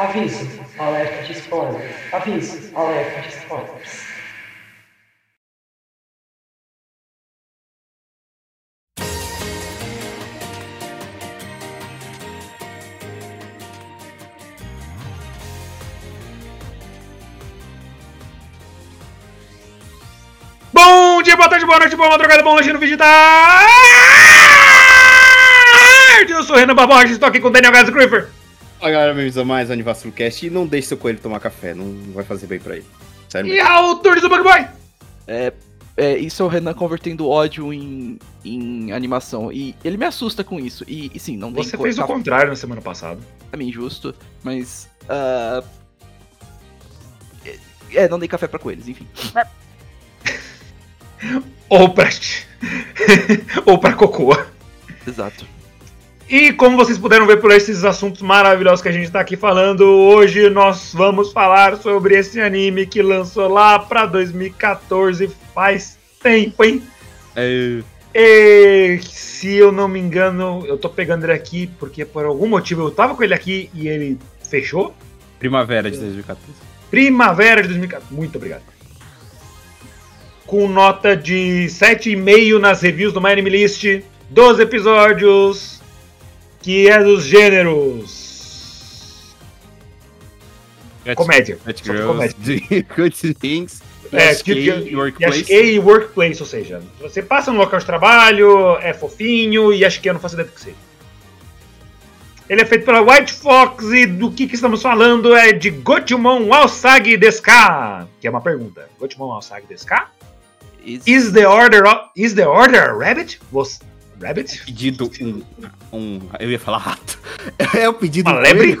Aviso, alerta de spoilers. Aviso, alerta de spoilers. Bom dia, boa tarde, boa noite, boa madrugada, bom lanche no vídeo da. Eu sou o Renan Barbosa, estou aqui com o Daniel Gás Griffer. Fala galera, bem-vindos a mais Anivacilo Cast e não deixe seu coelho tomar café, não vai fazer bem pra ele. Sério E. Raul Turnes do Bug Boy. É, é, isso é o Renan convertendo ódio em, em animação. E ele me assusta com isso. E, e sim, não tem Você co- fez o tá contrário na semana passada. também injusto, mas. ah, é, é, não dei café pra coelhos, enfim. Ou pra... Ou pra Cocoa. Exato. E como vocês puderam ver por esses assuntos maravilhosos que a gente está aqui falando, hoje nós vamos falar sobre esse anime que lançou lá pra 2014, faz tempo, hein? É, E se eu não me engano, eu tô pegando ele aqui porque por algum motivo eu tava com ele aqui e ele fechou. primavera de 2014. Primavera de 2014. Muito obrigado. Com nota de 7,5 nas reviews do My Anime List, 12 episódios, que é dos gêneros. Comédia. Girls, Good Things, É, SK, Workplace. E e workplace, ou seja, você passa no local de trabalho, é fofinho e acho que eu não faço ideia do que seja. Ele é feito pela White Fox e do que, que estamos falando é de Gotemon Alsagi Deska, que é uma pergunta. Gotemon Alsagi Deska? Is- Is the order of, is the order a rabbit? Was rabbit? Pedido um, um. Eu ia falar rato. É o pedido Uma um lebre?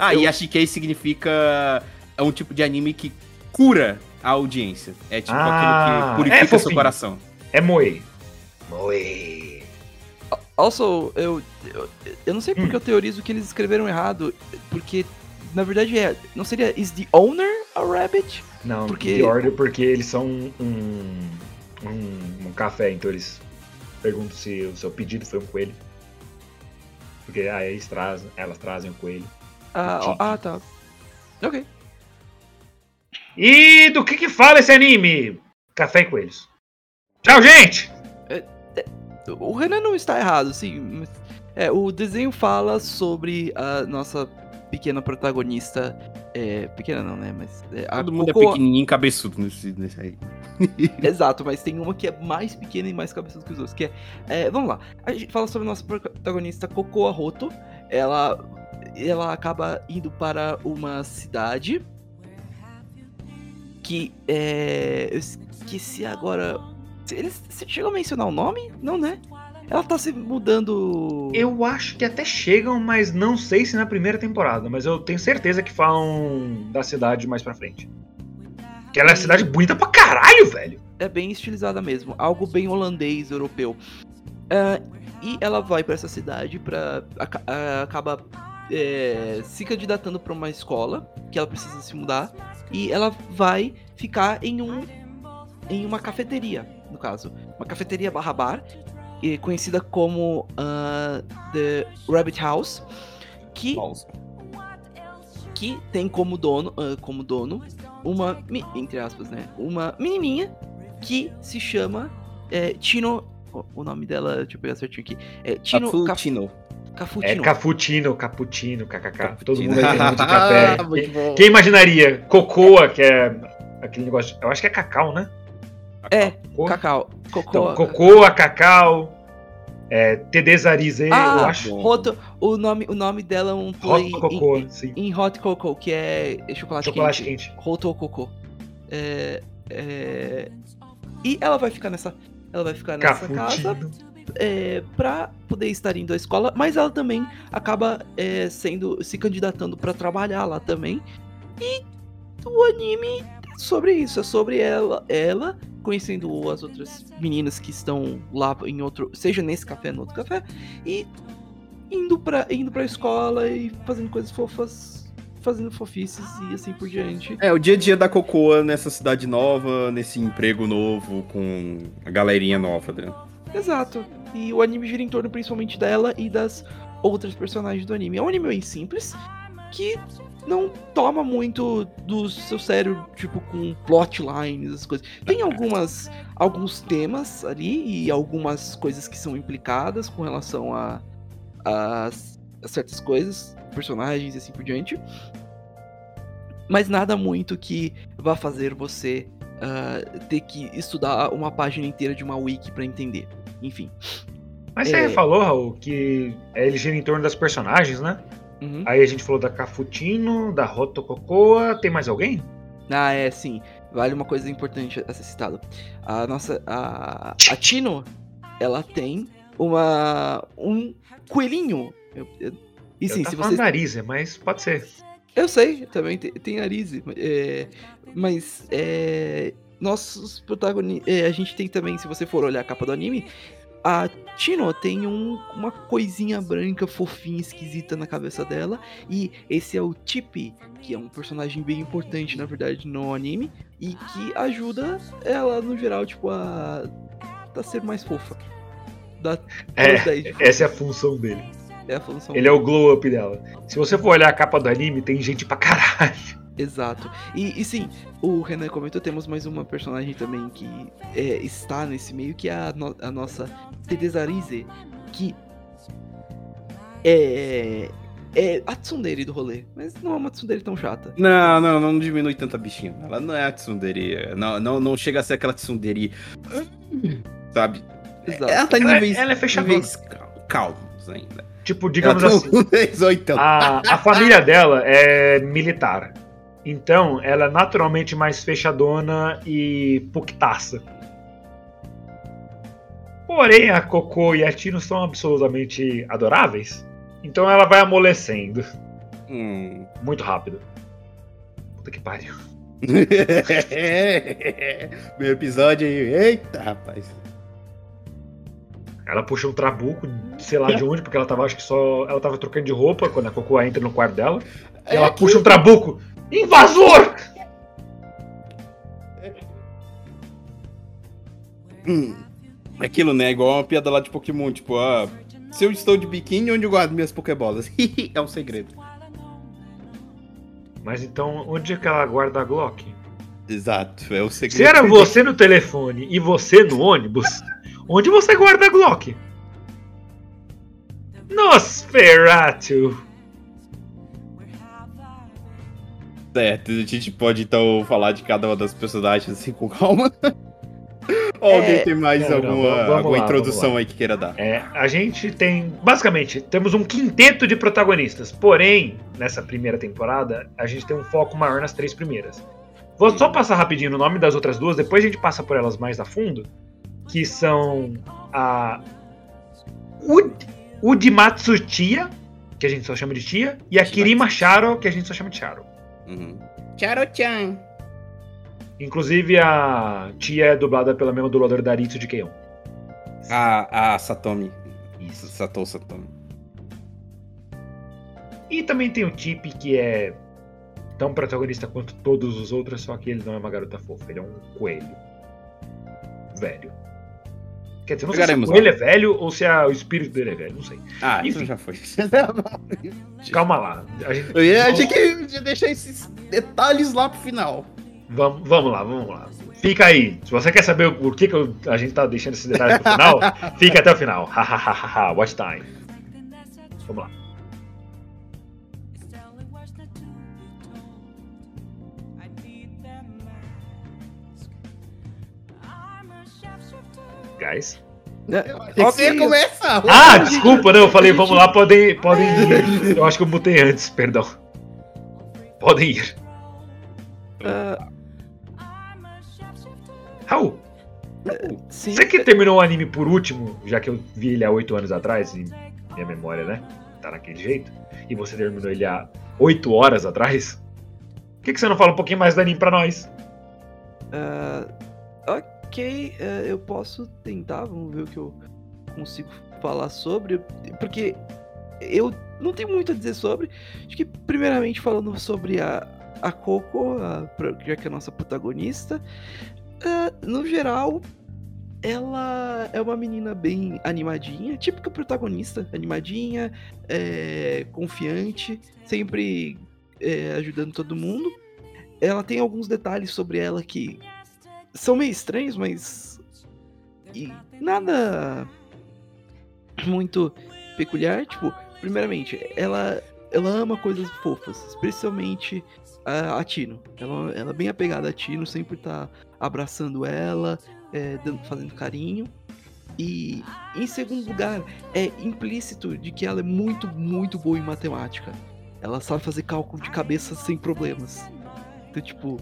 Ah, e a Shikei significa. É um tipo de anime que cura a audiência. É tipo Ah, aquilo que é purifica seu fofinho. coração. É Moe. Moe. Also, eu, eu, eu não sei porque Hum. eu teorizo que eles escreveram errado. Porque, na verdade, é. Não seria Is the owner a rabbit? Não, Porque- the order porque eles são um, um, um café, então eles perguntam se o seu pedido foi um coelho. Porque ah, eles trazem, elas trazem o coelho. Ah, Tique. ah, tá. Ok. E do que que fala esse anime? Café e coelhos. Tchau, gente! O Renan não está errado, sim. É, o desenho fala sobre a nossa pequena protagonista. É, pequena não, né? Mas. É, a Todo mundo é pequenininho e cabeçudo nesse, nesse aí. Exato, mas tem uma que é mais pequena e mais cabeçuda que os outros. Que é, é, Vamos lá. A gente fala sobre a nossa protagonista Cocoa Roto. Ela. Ela acaba indo para uma cidade. Que é. Eu esqueci agora. Eles você chegou a mencionar o nome? Não, né? Ela tá se mudando. Eu acho que até chegam, mas não sei se na primeira temporada. Mas eu tenho certeza que falam da cidade mais pra frente. Que ela é uma cidade bonita pra caralho, velho. é bem estilizada mesmo, algo bem holandês, europeu. Ah, e ela vai pra essa cidade para acaba é, se candidatando pra uma escola que ela precisa se mudar e ela vai ficar em um em uma cafeteria, no caso, uma cafeteria barra bar, conhecida como ah, The Rabbit House, que que tem como dono, ah, como dono uma, entre aspas, né, uma menininha que se chama é, Tino, o- o nome dela, deixa eu pegar certinho aqui, é Tino Caf- Cappuccino. Cafutino. É cappuccino, cappuccino, kkk. Todo mundo vai ter de café. Ah, muito bom. Quem imaginaria? Cocoa, que é aquele negócio. Eu acho que é cacau, né? É, cacau, cocô, Então, cocoa, cacau, é, Tedesarize, eu ah, acho. Roto, o nome, o nome dela é um play Hot Cocoa, em, sim. em Hot Cocoa, que é chocolate, Chocolate quente. quente. Roto Coco. É, é, e ela vai ficar nessa, ela vai ficar nessa casa é, para poder estar indo à escola, mas ela também acaba é, sendo se candidatando para trabalhar lá também. E o anime sobre isso, é sobre ela, ela conhecendo as outras meninas que estão lá em outro, seja nesse café, no outro café, e indo pra, indo pra escola e fazendo coisas fofas, fazendo fofices e assim por diante. É, o dia a dia da Cocoa nessa cidade nova, nesse emprego novo, com a galerinha nova, né? Exato. E o anime gira em torno principalmente dela e das outras personagens do anime. É um anime bem simples, que não toma muito do seu cérebro, tipo, com plotlines, as coisas. Tem algumas, alguns temas ali e algumas coisas que são implicadas com relação a, a, a certas coisas, personagens e assim por diante. Mas nada muito que vá fazer você ah, ter que estudar uma página inteira de uma wiki pra entender. Enfim. Mas você É. falou, Raul, que ele gira em torno das personagens, né? Uhum. Aí a gente falou da Cafutino, da Rotococoa. Tem mais alguém? Ah, é, sim. Vale uma coisa importante a ser citada. A nossa. A, a Tino, ela tem uma. um coelhinho. Eu- eu- e sim, eu se vocês. nariz, mas pode ser. Eu sei, também tem, tem nariz. é, mas é, nossos protagonistas. a gente tem também, se você for olhar a capa do anime, a Tino tem um- uma coisinha branca, fofinha, esquisita na cabeça dela. E esse é o Tippy, que é um personagem bem importante, na verdade, no anime. E que ajuda ela, no geral, tipo, a, a ser mais fofa. É. Essa é a função dele. é a função Ele é o glow up dela. Se você for olhar a capa do anime, tem gente pra caralho. Exato. E, e sim, o Renan comentou, temos mais uma personagem também que é, está nesse meio, que é a, no- a nossa Tedesarize, que é, é a tsundere do rolê, mas não é uma tsundere tão chata. Não, não, não diminui tanta bichinha. Ela não é a tsundere. Não, não, não chega a ser aquela tsundere. Sabe? Exato. Ela tá em Ela, é- níveis, ela é fechadona. calmos ainda. Tipo, digamos ela assim, tá no 18. a, a família dela é militar. Então, ela é naturalmente mais fechadona e puctaça. Porém, a Cocô e a Tino são absolutamente adoráveis. Então ela vai amolecendo Hum. muito rápido. Puta que pariu. Meu episódio aí. Eita, rapaz. Ela puxa um trabuco, sei lá de onde, porque ela tava, acho que só. Ela tava trocando de roupa quando a Cocô entra no quarto dela. E ela puxa um trabuco. Invasor! Hum. Aquilo, né? Igual uma piada lá de Pokémon. Tipo, ah, se eu estou de biquíni, onde eu guardo minhas Pokébolas? é um segredo. Mas então, onde é que ela guarda a Glock? Exato, é o segredo. Se era você no telefone e você no ônibus, onde você guarda a Glock? Nosferatu! Certo, a gente pode então falar de cada uma das personagens assim com calma. Ou alguém tem mais Não, não, alguma, alguma lá, introdução aí que queira dar? É, a gente tem. Basicamente, temos um quinteto de protagonistas. Porém, nessa primeira temporada, a gente tem um foco maior nas três primeiras. Vou só passar rapidinho o nome das outras duas, depois a gente passa por elas mais a fundo. Que são a. Ud, Udimatsu Tia, que a gente só chama de Tia, e a. Kirima Sharo, que a gente só chama de Sharo. Uhum. Charo-chan. Inclusive a Tia é dublada pela mesma dubladora da Aritsu de Keion. A, a Satomi. Isso, Satou Satomi. E também tem o Tip, que é tão protagonista quanto todos os outros, só que ele não é uma garota fofa, ele é um coelho. Velho. Quer dizer, não sei Chegaremos se coelho é velho ou se a- o espírito dele é velho, não sei. Ah, Enfim. isso já foi. Calma lá. A gente, Eu ia, que deixar esses detalhes lá pro final. vamos, vamos lá, vamos lá. Fica aí. Se você quer saber o por que, que eu- a gente tá deixando esses detalhes pro final, fica até o final. Hahaha, watch time. Vamos lá. Guys. Que você começa. Ah, desculpa, não, eu falei, vamos lá, podem, podem ir. Eu acho que eu mutei antes, perdão. Podem ir. Ah, Raul, Sim, Você que terminou o anime por último, já que eu vi ele há oito anos atrás, e minha memória, né? Tá naquele jeito. E você terminou ele há oito horas atrás. Por que, que você não fala um pouquinho mais do anime pra nós? Ah, ok, eh, eu posso tentar, vamos ver o que eu consigo falar sobre. Porque eu não tenho muito a dizer sobre. Acho que, primeiramente, falando sobre a, a Coco, a, já que é a nossa protagonista, ah, no geral, ela é uma menina bem animadinha, típica protagonista, animadinha, é, confiante, sempre é, ajudando todo mundo. Ela tem alguns detalhes sobre ela que são meio estranhos, mas. E nada muito peculiar. Tipo, primeiramente, ela, ela ama coisas fofas, especialmente a, a Tino. Ela, ela é bem apegada a Tino, sempre tá abraçando ela, é, dando, fazendo carinho. E em segundo lugar, é implícito de que ela é muito, muito boa em matemática. Ela sabe fazer cálculo de cabeça sem problemas. Então, tipo,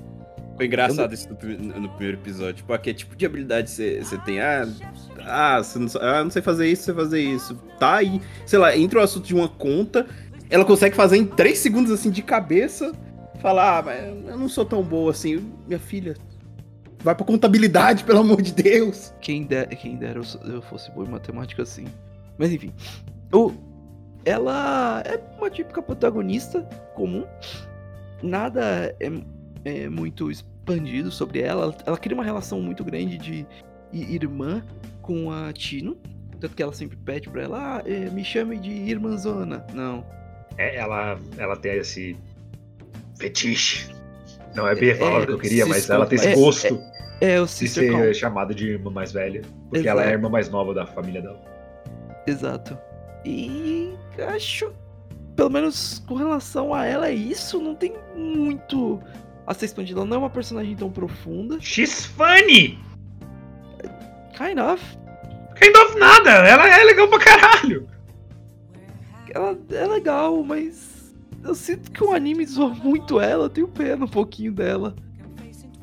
Foi engraçado isso no, no primeiro episódio. Tipo, ah, que tipo de habilidade você tem? Ah, ah, não, ah, não sei fazer isso, sei fazer isso. Tá aí, sei lá, entra o assunto de uma conta, ela consegue fazer em 3 segundos assim de cabeça. Falar, ah, mas eu não sou tão boa assim. Minha filha, vai pra contabilidade, pelo amor de Deus. Quem, der, quem dera eu, eu fosse bom em matemática assim. Mas enfim. O, ela é uma típica protagonista comum. Nada é, é muito expandido sobre ela. Ela- Ela cria uma relação muito grande de irmã com a Tino. Tanto que ela sempre pede pra ela, ah, eh, me chame de irmãzona. Não. É, ela, ela tem esse fetiche. Não é bem a palavra que eu queria, mas ela tem esse é- gosto É o de ser chamada de irmã mais velha. Porque ela é a Exato. irmã mais nova da família dela. Exato. E acho, pelo menos com relação a ela, é isso não tem muito a. Ela não é uma personagem tão profunda. She's funny! Kind of. Kind of nada! Ela é legal pra caralho! Ela é legal, mas eu sinto que o anime zoa muito ela. Eu tenho pena um pouquinho dela.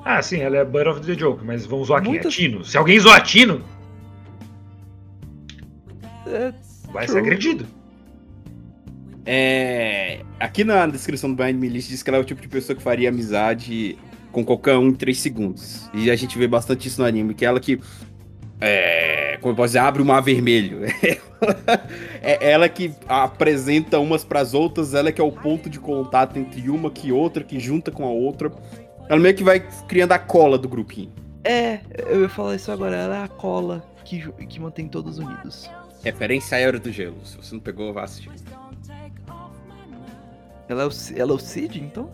Ah, sim, ela é butt of the joke, mas vamos zoar quem? Muitas- A Tino. Se alguém zoar Tino, É, vai True. ser agredido. É. Aqui na descrição do Blind Me List diz que ela é o tipo de pessoa que faria amizade com qualquer um em 3 segundos. E a gente vê bastante isso no anime, que é ela que. É. Como eu posso dizer, abre o mar vermelho. é ela que apresenta umas pras outras, ela que é o ponto de contato entre uma que outra, que junta com a outra. Ela meio que vai criando a cola do grupinho. é, eu ia falar isso agora. Ela é a cola que, que mantém todos unidos. Referência à Era do Gelo. Se você não pegou, vá assistir. Ela é o, ela é o Cid, então?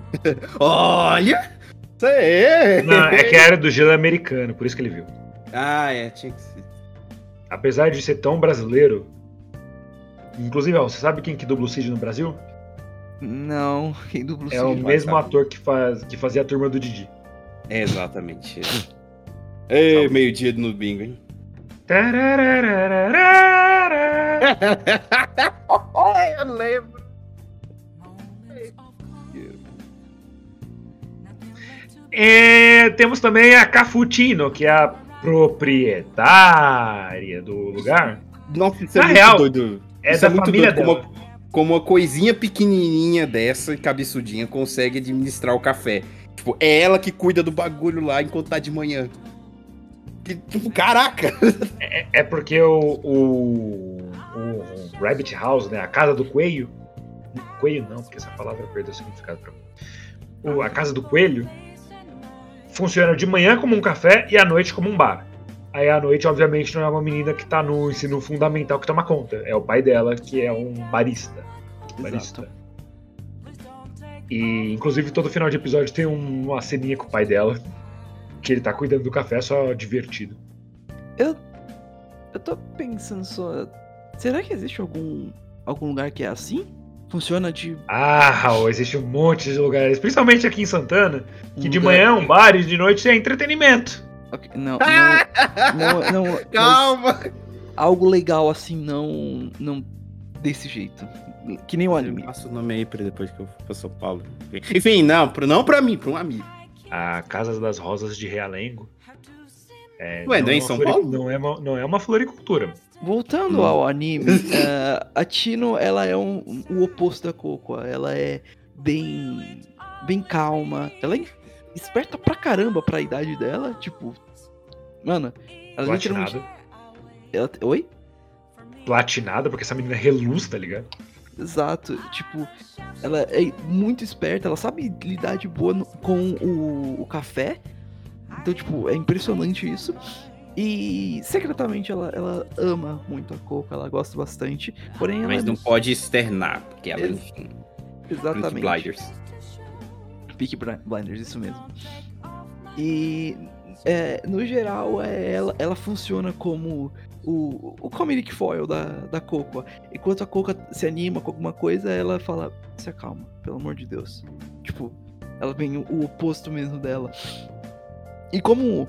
Olha! Isso aí! Não, é que a era do gelo é americano, por isso que ele viu. Ah, é, tinha que ser. Apesar de ser tão brasileiro. Inclusive, ó, você sabe quem que dubla o Cid no Brasil? Não, quem dubla o É o Cid? mesmo saber. ator que, faz, que fazia a turma do Didi. É, exatamente. Ei, meio-dia no bingo, hein? Eu lembro. É, temos também a Cafutino, que é a proprietária do lugar. Nossa, isso é Na muito real, doido. É Isso da é muito família doido, dela. como, como uma coisinha pequenininha dessa, cabeçudinha, consegue administrar o café. Tipo, é ela que cuida do bagulho lá enquanto tá de manhã. Que, tipo, caraca! É porque o, o, o Rabbit House, né, a casa do coelho. Coelho não, porque essa palavra perdeu o significado pra mim. O- a casa do coelho funciona de manhã como um café e à noite como um bar. Aí à noite, obviamente, não é uma menina que tá no ensino fundamental que toma conta. É o pai dela, que é um barista. Barista. E inclusive todo final de episódio tem um- uma ceninha com o pai dela. Que ele tá cuidando do café só divertido. Eu, eu tô pensando só. Será que existe algum, algum lugar que é assim? Funciona de. Ah, Raul, existe um monte de lugares, principalmente aqui em Santana, que um de manhã é um bar e de noite é entretenimento. Ok, Não, não, não, não, Calma! algo legal assim, não, não desse jeito. Que nem o anime. Passa o nome aí pra depois que eu for pra São Paulo. Enfim, não, pra- não pra mim, pra um amigo. A Casa das Rosas de Realengo É, Ué, não é em São Paulo? Não é, uma, não é uma floricultura. Voltando ao anime, eh, a Tino, ela é um, o oposto da Coco. Ela é bem, bem calma. Ela é esperta pra caramba pra idade dela. Tipo, mano, ela literalmente... Platinada. Ela, oi? Platinada, porque essa menina reluz, tá ligado? Exato. Tipo, ela é muito esperta. Ela sabe lidar de boa no- com o, o café. Então, tipo, é impressionante isso. E secretamente ela, ela ama muito a Coco, ela gosta bastante. Porém, ela Mas é não pode externar, porque ela, Ele- enfim, exatamente. Peaky Blinders. Peaky Bri- Blinders, isso mesmo. E é, no geral, é, ela, ela funciona como o, o comedic foil da, da Coco. Enquanto a Coco se anima com alguma coisa, ela fala, se acalma, pelo amor de Deus. Tipo, ela vem o, o oposto mesmo dela. E como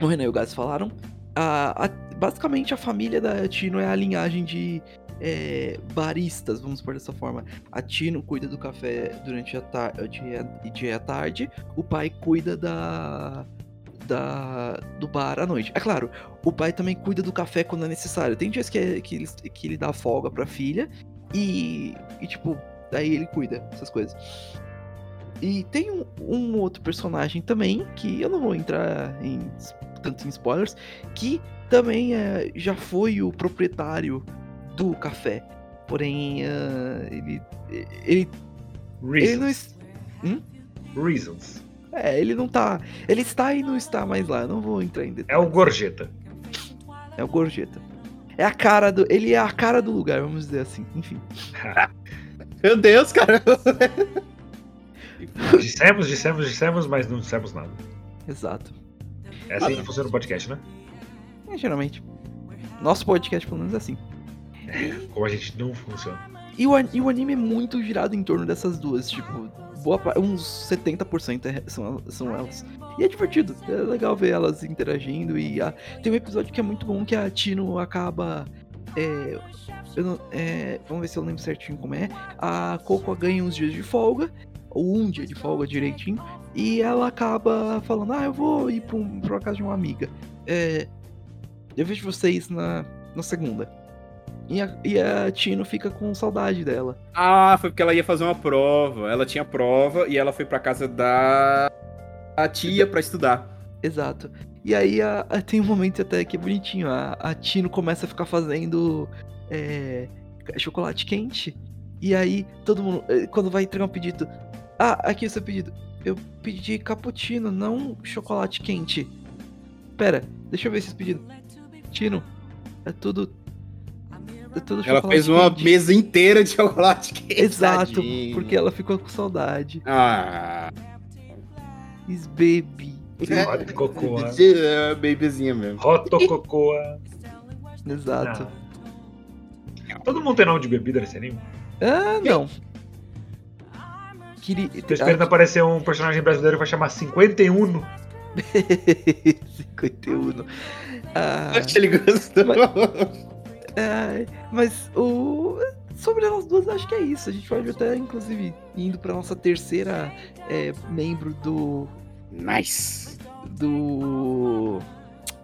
o Renan e o Gás falaram, a- a- basicamente a família da Tino é a linhagem de é, baristas, vamos por dessa forma. A Tino cuida do café durante a tarde e dia tarde. O pai cuida da, da do bar à noite. É claro, o pai também cuida do café quando é necessário. Tem dias que, é- que, ele, que ele dá folga pra filha e, e tipo, daí ele cuida dessas coisas. E tem um, um outro personagem também, que eu não vou entrar em tanto em spoilers, que também é, já foi o proprietário do café. Porém, ah, ele, ele, ele não, Reasons. es- Reasons. é, ele não tá. Ele está e não está mais lá. eu Não vou entrar em É detalhes. o Gorjeta. É o Gorjeta. É a cara do. Ele é a cara do lugar, vamos dizer assim. Enfim. Meu Deus, cara. dissemos, dissemos, dissemos, mas não dissemos nada. Exato. É assim que funciona o podcast, né? É, geralmente. Nosso podcast, pelo menos, é assim. Como a gente não funciona. E o, e o anime é muito girado em torno dessas duas, tipo, boa uns 70% é- são, são elas. E é divertido, é legal ver elas interagindo e a- tem um episódio que é muito bom que a Tino acaba. é, não- é, vamos ver se eu lembro certinho como é. A Coco ganha uns dias de folga, ou um dia de folga direitinho, e ela acaba falando: Ah, eu vou ir pra, um, pra casa de uma amiga. É, eu vejo vocês na, na segunda. E a, e a Tino fica com saudade dela. Ah, foi porque ela ia fazer uma prova. Ela tinha prova e ela foi pra casa da a tia pra estudar. Exato. E aí a- a- tem um momento até que é bonitinho. A, a Tino começa a ficar fazendo é, chocolate quente. E aí todo mundo, eh, quando vai entregar um pedido. Ah, aqui o seu pedido. Eu pedi cappuccino, não chocolate quente. Pera, deixa eu ver esses pedidos. Tino, é tudo. É tudo Ela fez uma quente. mesa inteira de chocolate quente. Exato, tadinha. porque ela ficou com saudade. Ah. Is baby. Hot Cocoa. É, babyzinha mesmo. Hot Cocoa. Exato. Todo mundo tem nome de bebida nesse anime? Ah, não. Queria. Tô esperando aparecer um personagem brasileiro que vai chamar 51. 51. Ah, Acho que ele gostou. é, mas o. Sobre elas duas, acho que é isso. A gente pode até, inclusive, indo pra nossa terceira é, membro do. Nice. Do.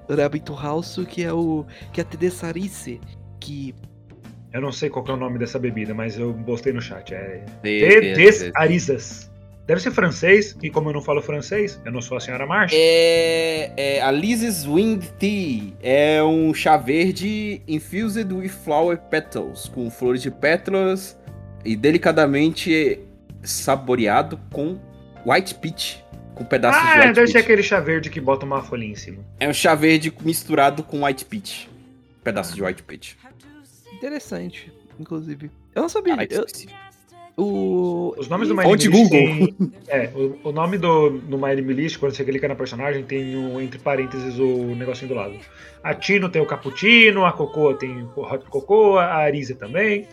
Rabbit House, que é o. Que é a Tedessarice. Que. Eu não sei qual é o nome dessa bebida, mas eu postei no chat. É Des- Arisas. Deve ser francês, e como eu não falo francês, eu não sou a senhora Marcha. É, é a Liz's Winged Tea é um chá verde infused with flower petals, com flores de pétalas e delicadamente saboreado com white peach, com pedaços de Ah, white deve ser peach. aquele chá verde que bota uma folhinha em cima. É um chá verde misturado com white peach, pedaços de white peach. Interessante, inclusive. Eu não sabia. Ah, eu- específico. o. Os nomes do My List Google. tem- É, o, o nome do, do My Anime List, quando você clica na personagem, tem um, entre parênteses o negocinho do lado. A Tino tem o Cappuccino, a Cocoa tem o Hot Cocoa, a Arisa também,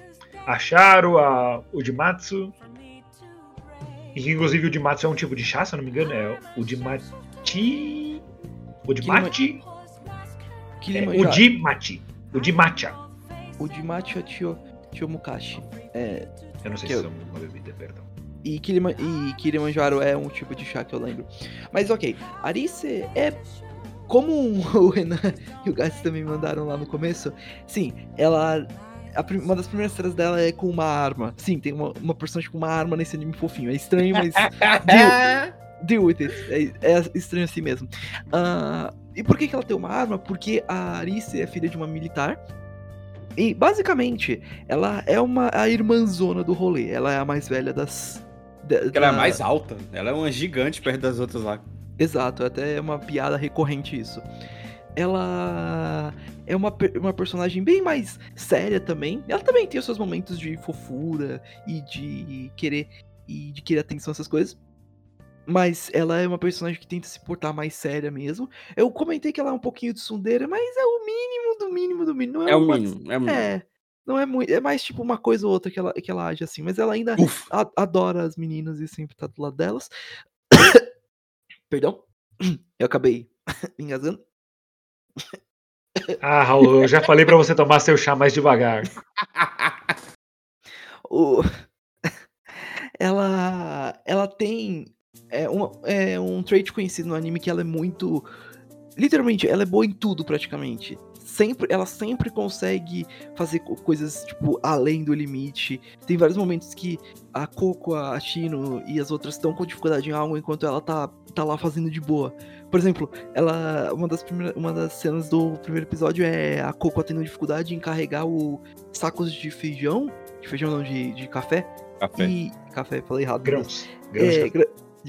a Charo, a Udimatsu. E inclusive o Udimatsu é um tipo de chá, se eu não me engano, é o Udimachi... Udimati? É, Kilimanjaro. Udimati. O de Macho Tio, Tiomukashi. É, Eu não sei se eu- é uma bebida, perdão. e, Kilima, e Kilimanjaro é um tipo de chá que eu lembro. Mas ok, Arice é como o Renan e o Gats também mandaram lá no começo, sim, ela. a uma das primeiras cenas dela é com uma arma. Sim, tem uma, uma personagem com uma arma nesse anime fofinho. É estranho, mas. deal, deal with it. É, é estranho assim mesmo. Ah, e por que, que ela tem uma arma? Porque a Arice é filha de uma militar. E basicamente, ela é uma a irmãzona do rolê. Ela é a mais velha das. da- ela é da- mais alta. Ela é uma gigante perto das outras lá. Exato, até é uma piada recorrente isso. Ela é uma, uma personagem bem mais séria também. Ela também tem os seus momentos de fofura e de querer e de querer atenção essas coisas. Mas ela é uma personagem que tenta se portar mais séria mesmo. Eu comentei que ela é um pouquinho de sundeira, mas é o mínimo do mínimo do mínimo. Não é, É o uma- mínimo. É o mínimo. É. Não é muito. É mais tipo uma coisa ou outra que ela, que ela age assim. Mas ela ainda a- adora as meninas e sempre tá do lado delas. Perdão. Eu acabei me engasgando. Ah, Raul, eu já falei pra você tomar seu chá mais devagar. O- ela, ela tem é, uma- é um trait conhecido no anime que ela é muito. Literalmente, ela é boa em tudo praticamente. Sempre, ela sempre consegue fazer co- coisas, tipo, além do limite. Tem vários momentos que a Coco, a Chino e as outras estão com dificuldade em algo enquanto ela tá, tá lá fazendo de boa. Por exemplo, ela. Uma das, primeiras, uma das cenas do primeiro episódio é a Coco tendo dificuldade em carregar o sacos de feijão. De feijão não, de, de café. Café. E. Café, falei errado. Grãos. Grãos É, de-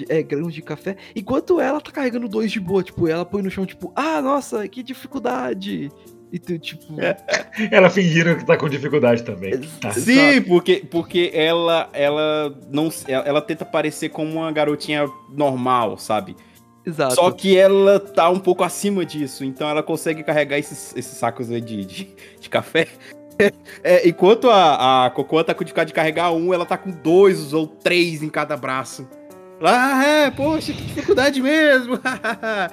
é, grãos de café. Enquanto ela tá carregando dois de boa, tipo, ela põe no chão, tipo, ah, nossa, que dificuldade. E tu, tipo. É. Ela fingiram que tá com dificuldade também. ex- Sim, porque, porque ela, ela não ela, ela tenta parecer como uma garotinha normal, sabe? Exato. Só que ela tá um pouco acima disso, então ela consegue carregar esses, esses sacos aí de, de, de café. É, enquanto a, a Cocô tá com dificuldade de carregar um, ela tá com dois ou três em cada braço. Ah, é, poxa, que dificuldade mesmo.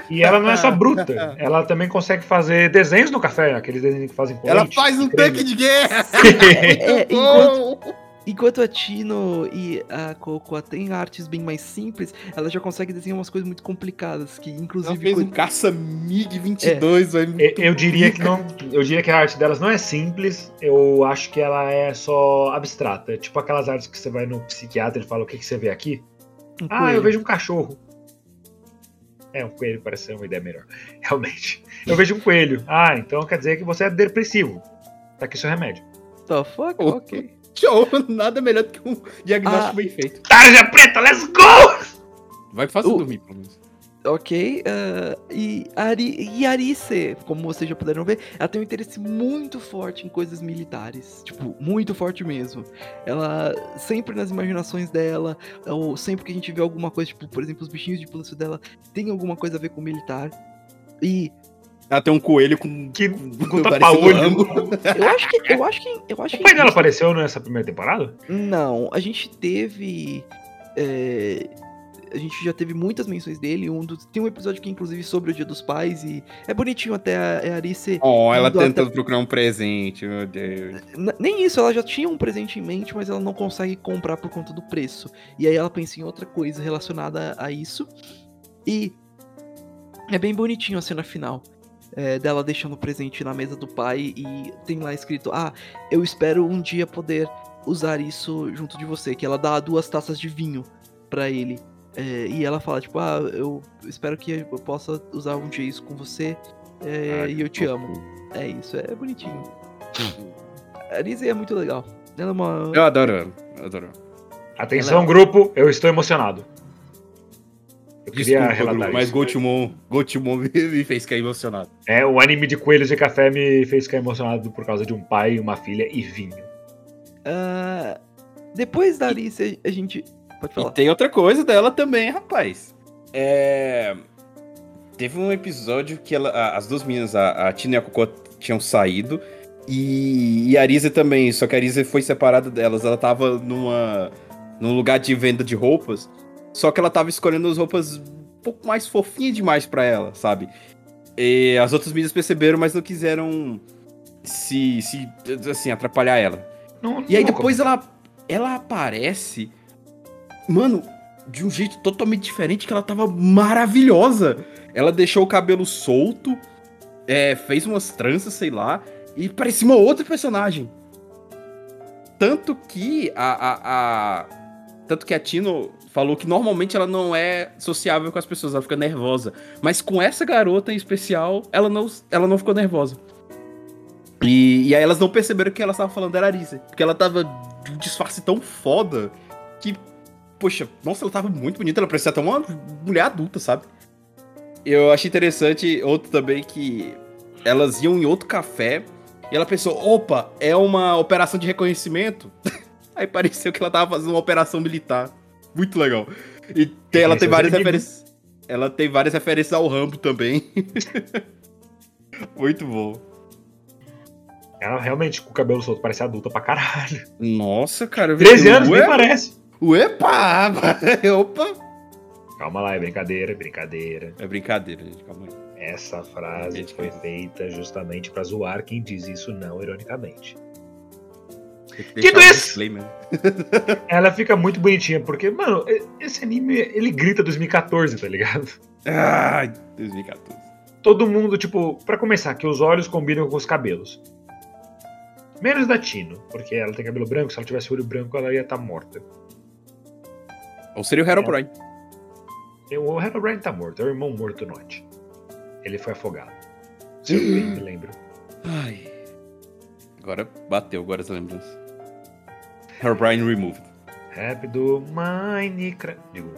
E ela não é só bruta, ela também consegue fazer desenhos no café, aqueles desenhos que fazem com ela faz um creme. tanque de guerra. É, Muito enquanto-. Enquanto a Tino e a Coco têm artes bem mais simples, ela já consegue desenhar umas coisas muito complicadas, que Ela inclusive. fez um caça MiG-22, velho. Eu, eu diria que não. Eu diria que a arte delas não é simples, eu acho que ela é só abstrata. Tipo aquelas artes que você vai no psiquiatra e ele fala o que, que você vê aqui. Um Ah, eu coelho. vejo um cachorro. É, um coelho parece ser uma ideia melhor. Realmente. Eu vejo um coelho. Ah, então quer dizer que você é depressivo. Tá aqui seu remédio. The fuck? Oh. Ok. Show, nada melhor do que um diagnóstico Ah. bem feito. Tarja preta, let's go! Vai fácil Uh. dormir, pelo menos. Ok, ah, e, Ari, e Arice, como vocês já puderam ver, ela tem um interesse muito forte em coisas militares. Tipo, muito forte mesmo. Ela, sempre nas imaginações dela, ou sempre que a gente vê alguma coisa, tipo, por exemplo, os bichinhos de pelúcia dela, tem alguma coisa a ver com militar. E Ela tem um coelho com. Que com tapa-olho. eu acho que. Eu acho que. Eu acho O que pai dela apareceu nessa primeira temporada? Não, a gente teve. é, a gente já teve muitas menções dele. Um dos- tem um episódio que, inclusive, sobre o Dia dos Pais. E é bonitinho até a, a Arice. Oh, ela tentando até- procurar um presente, meu Deus. Nem isso, ela já tinha um presente em mente, mas ela não consegue comprar por conta do preço. E aí ela pensa em outra coisa relacionada a isso. E é bem bonitinho a cena final. é, dela deixando o presente na mesa do pai e tem lá escrito: Ah, eu espero um dia poder usar isso junto de você. Que ela dá duas taças de vinho pra ele. É, e ela fala, tipo, ah, eu espero que eu possa usar um dia isso com você. é, Ah, e eu te fofo. amo. É isso, é bonitinho. A Lizzie é muito legal. Ela é uma. Eu adoro ela. Eu adoro ela. Atenção, grupo, eu estou emocionado. Eu queria Desculpa, relatar Bruno, mas. Gotimon, Gotimon me fez ficar emocionado. É, o anime de coelhos de café me fez ficar emocionado por causa de um pai, uma filha e vinho. Ah, depois da Alice, a gente. Pode E falar. tem outra coisa dela também, rapaz. É... Teve um episódio que ela, a- as duas meninas, a, a Tina e a Cocô, tinham saído. E, e a Arisa também, só que a Arisa foi separada delas. Ela tava numa, num lugar de venda de roupas. Só que ela tava escolhendo as roupas um pouco mais fofinhas demais pra ela, sabe? E as outras meninas perceberam, mas não quiseram se, se assim, atrapalhar ela. Não- E aí depois ela, ela aparece. Mano, de um jeito totalmente diferente, que ela tava maravilhosa. Ela deixou o cabelo solto, é, fez umas tranças, sei lá, e parecia uma outra personagem. Tanto que a, a, a- Tanto que a Tino falou que normalmente ela não é sociável com as pessoas, ela fica nervosa. Mas com essa garota em especial, ela não, ela não ficou nervosa. E, e aí elas não perceberam que ela estava falando era Arisa. Porque ela tava de um disfarce tão foda que, poxa, nossa, ela tava muito bonita. Ela parecia até uma mulher adulta, sabe? Eu achei interessante outro também que elas iam em outro café e ela pensou, opa, é uma operação de reconhecimento. Aí pareceu que ela tava fazendo uma operação militar. Muito legal. E tem- ela tem várias referências. Ela tem várias referências ao Rambo também. Muito bom. Ela realmente, com o cabelo solto, parece adulta pra caralho. Nossa, cara. 13 anos, nem parece. Uepa! Opa! Calma lá, é brincadeira, é brincadeira. É brincadeira, gente. Calma aí. Essa frase foi feita justamente pra zoar quem diz isso não ironicamente. Dito isso! Ela fica muito bonitinha, porque, mano, esse anime, ele grita 2014, tá ligado? Ai, 2014. Todo mundo, tipo, pra começar, que os olhos combinam com os cabelos. Menos da Tino, porque ela tem cabelo branco, se ela tivesse olho branco, ela ia estar morta. Ou seria o Herobrine. E O Herobrine tá morto, é o irmão morto do Notch. Ele foi afogado. Se eu bem me lembro. Ai. Agora bateu, agora essa lembrança. Herobrine removed. Rap do Minecraft. Digo.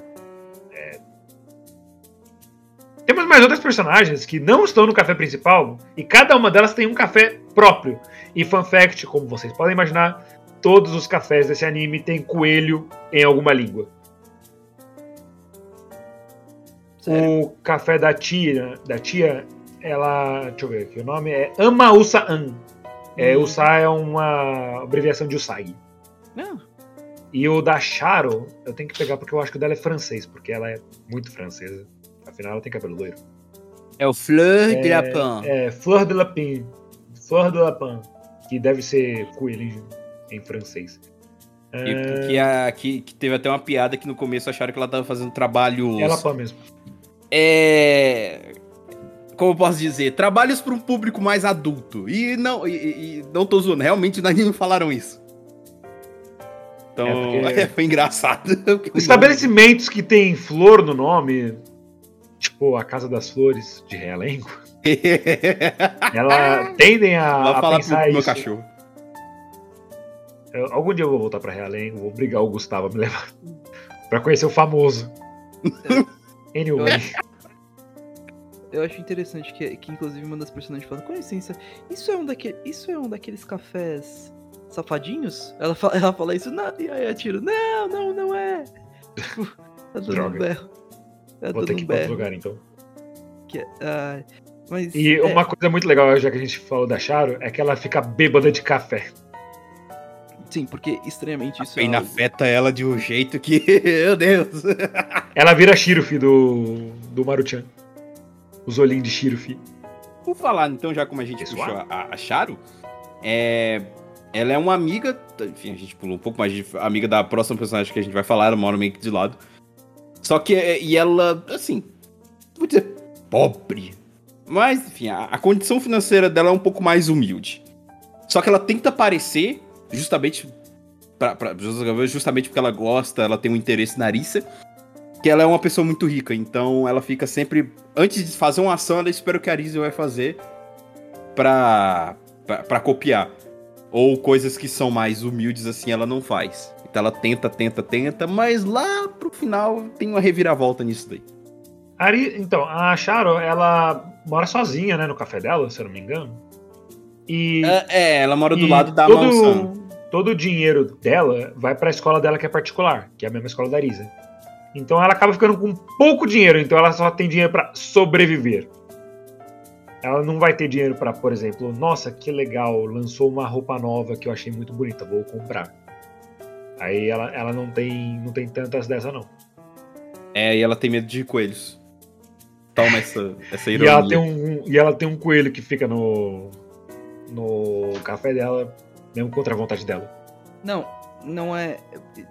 É... Temos mais outras personagens que não estão no café principal e cada uma delas tem um café próprio. E fun fact, como vocês podem imaginar, todos os cafés desse anime têm coelho em alguma língua. Sério? O café da tia, da tia, ela, deixa eu ver aqui, o nome é Ama Usa-an. É, Hum. Usa é uma abreviação de Usagi. Não. E o da Charo, eu tenho que pegar porque eu acho que o dela é francês, porque ela é muito francesa. Afinal, ela tem cabelo loiro. É o Fleur É, de Lapin. É Fleur de Lapin. Fleur de Lapin. Que deve ser coelho em, em francês. Que, É, que, a- que- que teve até uma piada que no começo acharam que ela tava fazendo trabalhos. é Lapin mesmo. É. Como eu posso dizer? Trabalhos para um público mais adulto. E não, e, e- não tô zoando, realmente não não falaram isso. Então, É, porque- foi engraçado. Estabelecimentos que tem flor no nome, tipo a Casa das Flores de Realengo, ela tendem a, a falar pro pensar meu isso. cachorro. Eu- algum dia eu vou voltar pra Realengo, vou obrigar o Gustavo a me levar pra conhecer o famoso. Anyway, Eu acho interessante que, que inclusive uma das personagens fala, com licença, isso é um, daque, isso é um daqueles cafés safadinhos? Ela fala, ela fala isso, não, e aí eu tiro, não, não, não é. Tipo, tá dando Droga. um berro. Tá vou ter que ir pra outro lugar então. Que, ai, mas, E é, uma coisa muito legal, já que a gente falou da Charo, é que ela fica bêbada de café. Sim, porque estranhamente isso A pena é afeta ela de um jeito que. Meu Deus! Ela vira Shirufi do, do Maruchan. Os olhinhos de Shirufi. Por falar, então, já como a gente Pessoal? puxou a, a Charo, é, ela é uma amiga. Enfim, a gente pulou um pouco mais de amiga da próxima personagem que a gente vai falar, ela mora meio que de lado. Só que. é- E ela, assim. Vou dizer, pobre. Mas, enfim, a, a condição financeira dela é um pouco mais humilde. Só que ela tenta parecer, justamente. Pra, pra- justamente porque ela gosta, ela tem um interesse na Arissa. Que ela é uma pessoa muito rica, então ela fica sempre. Antes de fazer uma ação, ela espera o que a Arisa vai fazer pra, pra, pra copiar. Ou coisas que são mais humildes assim, ela não faz. Então ela tenta, tenta, tenta, mas lá pro final tem uma reviravolta nisso daí. Ari, então, a Charo, ela mora sozinha, né, no café dela, se eu não me engano. E, É, é, ela mora do lado da todo, mansão. Todo o dinheiro dela vai pra escola dela que é particular, que é a mesma escola da Arisa. Então ela acaba ficando com pouco dinheiro, então ela só tem dinheiro pra sobreviver. Ela não vai ter dinheiro pra, por exemplo, nossa, que legal, lançou uma roupa nova que eu achei muito bonita, vou comprar. Aí ela, ela não tem não tem tantas dessa não. É, e ela tem medo de coelhos. Toma essa, essa E ironia. ela, tem um, e ela tem um coelho que fica no, no café dela, mesmo contra a vontade dela. Não, Não é.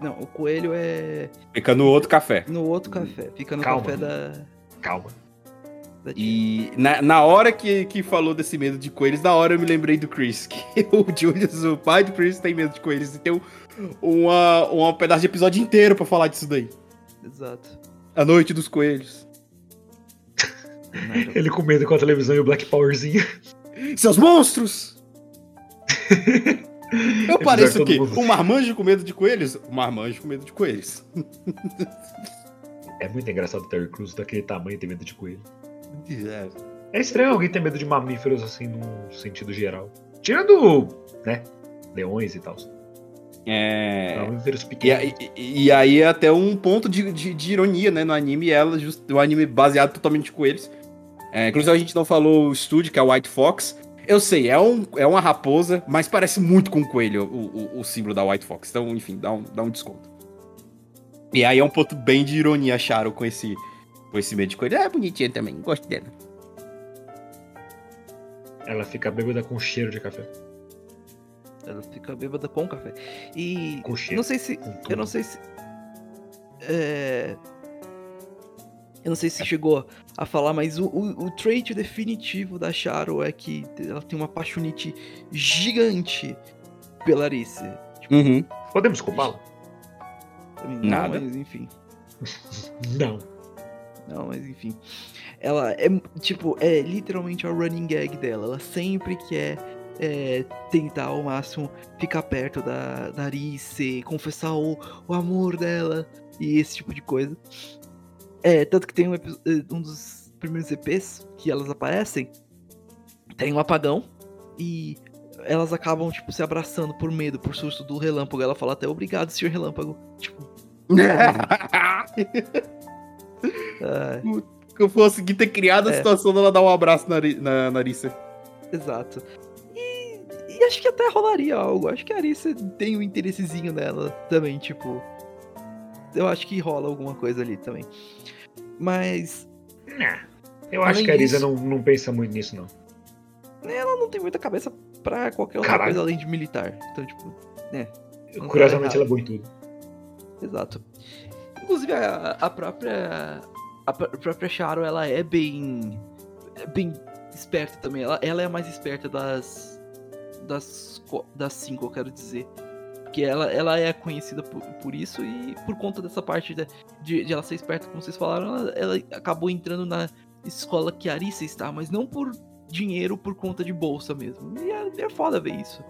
Não, o coelho é Fica no outro café. no outro café. Fica no Calma. café da. Calma. da. E na, na hora que, que falou desse medo de coelhos, na hora eu me lembrei do Chris. Que o Julius, o pai do Chris, tem medo de coelhos. E tem um, uma, uma pedaço de episódio inteiro pra falar disso daí. Exato. A noite dos coelhos. Ele com medo com a televisão e o Black Powerzinho. Seus monstros! Eu pareço o quê? Um marmanjo com medo de coelhos? Um marmanjo com medo de coelhos. É muito engraçado o Terry Crews daquele tamanho e ter medo de coelho. É. É estranho alguém ter medo de mamíferos assim, num sentido geral. Tirando, né, leões e tal. É. Mamíferos E, pequenos. aí- e- e aí é até um ponto de, de- de ironia, né, no anime, ela, just, o anime baseado totalmente em coelhos. É, inclusive a gente não falou o estúdio, que é o White Fox. Eu sei, é, um, é uma raposa, mas parece muito com um coelho o, o, o símbolo da White Fox. Então, enfim, dá um, dá um desconto. E aí é um ponto bem de ironia, acharam, com esse, com esse medo de coelho. É bonitinha também, gosto dela. Ela fica bêbada com cheiro de café. Ela fica bêbada com café. E. Com cheiro. Não sei se. Eu não sei se. É. Eu não sei se chegou a falar, mas o, o, o trait definitivo da Charo é que ela tem uma paixonite gigante pela Arice. Tipo, Uhum. Podemos culpá-la? não, Nada. mas enfim. Não. Não, mas enfim. Ela é, tipo, é literalmente a running gag dela. Ela sempre quer é, tentar ao máximo ficar perto da, da Arice, confessar o, o amor dela e esse tipo de coisa. É, tanto que tem um, eh, um dos primeiros EPs que elas aparecem, tem um apagão e elas acabam, tipo, se abraçando por medo, por susto do relâmpago. Ela fala até obrigado, senhor relâmpago. Tipo, que eu fosse ter criado a É. situação dela dar um abraço na, Ari- na Narissa. Exato. E, e acho que até rolaria algo. Acho que a Arissa tem um interessezinho nela também, tipo. Eu acho que rola alguma coisa ali também. Mas Eu acho que a Arisa disso- não, não pensa muito nisso, não. ela não tem muita cabeça pra qualquer outra Caralho. coisa além de militar. Então, tipo, Não tá Curiosamente, ela é boa em tudo. exato. Inclusive, a, a própria. A pr- própria Charo, ela é bem. é bem esperta também. Ela, ela é a mais esperta das. Das, das cinco, eu quero dizer. Porque ela, ela é conhecida por, por isso e por conta dessa parte da- de, de ela ser esperta, como vocês falaram, ela, ela acabou entrando na escola que a Arissa está, mas não por dinheiro, por conta de bolsa mesmo. E é, é foda ver isso.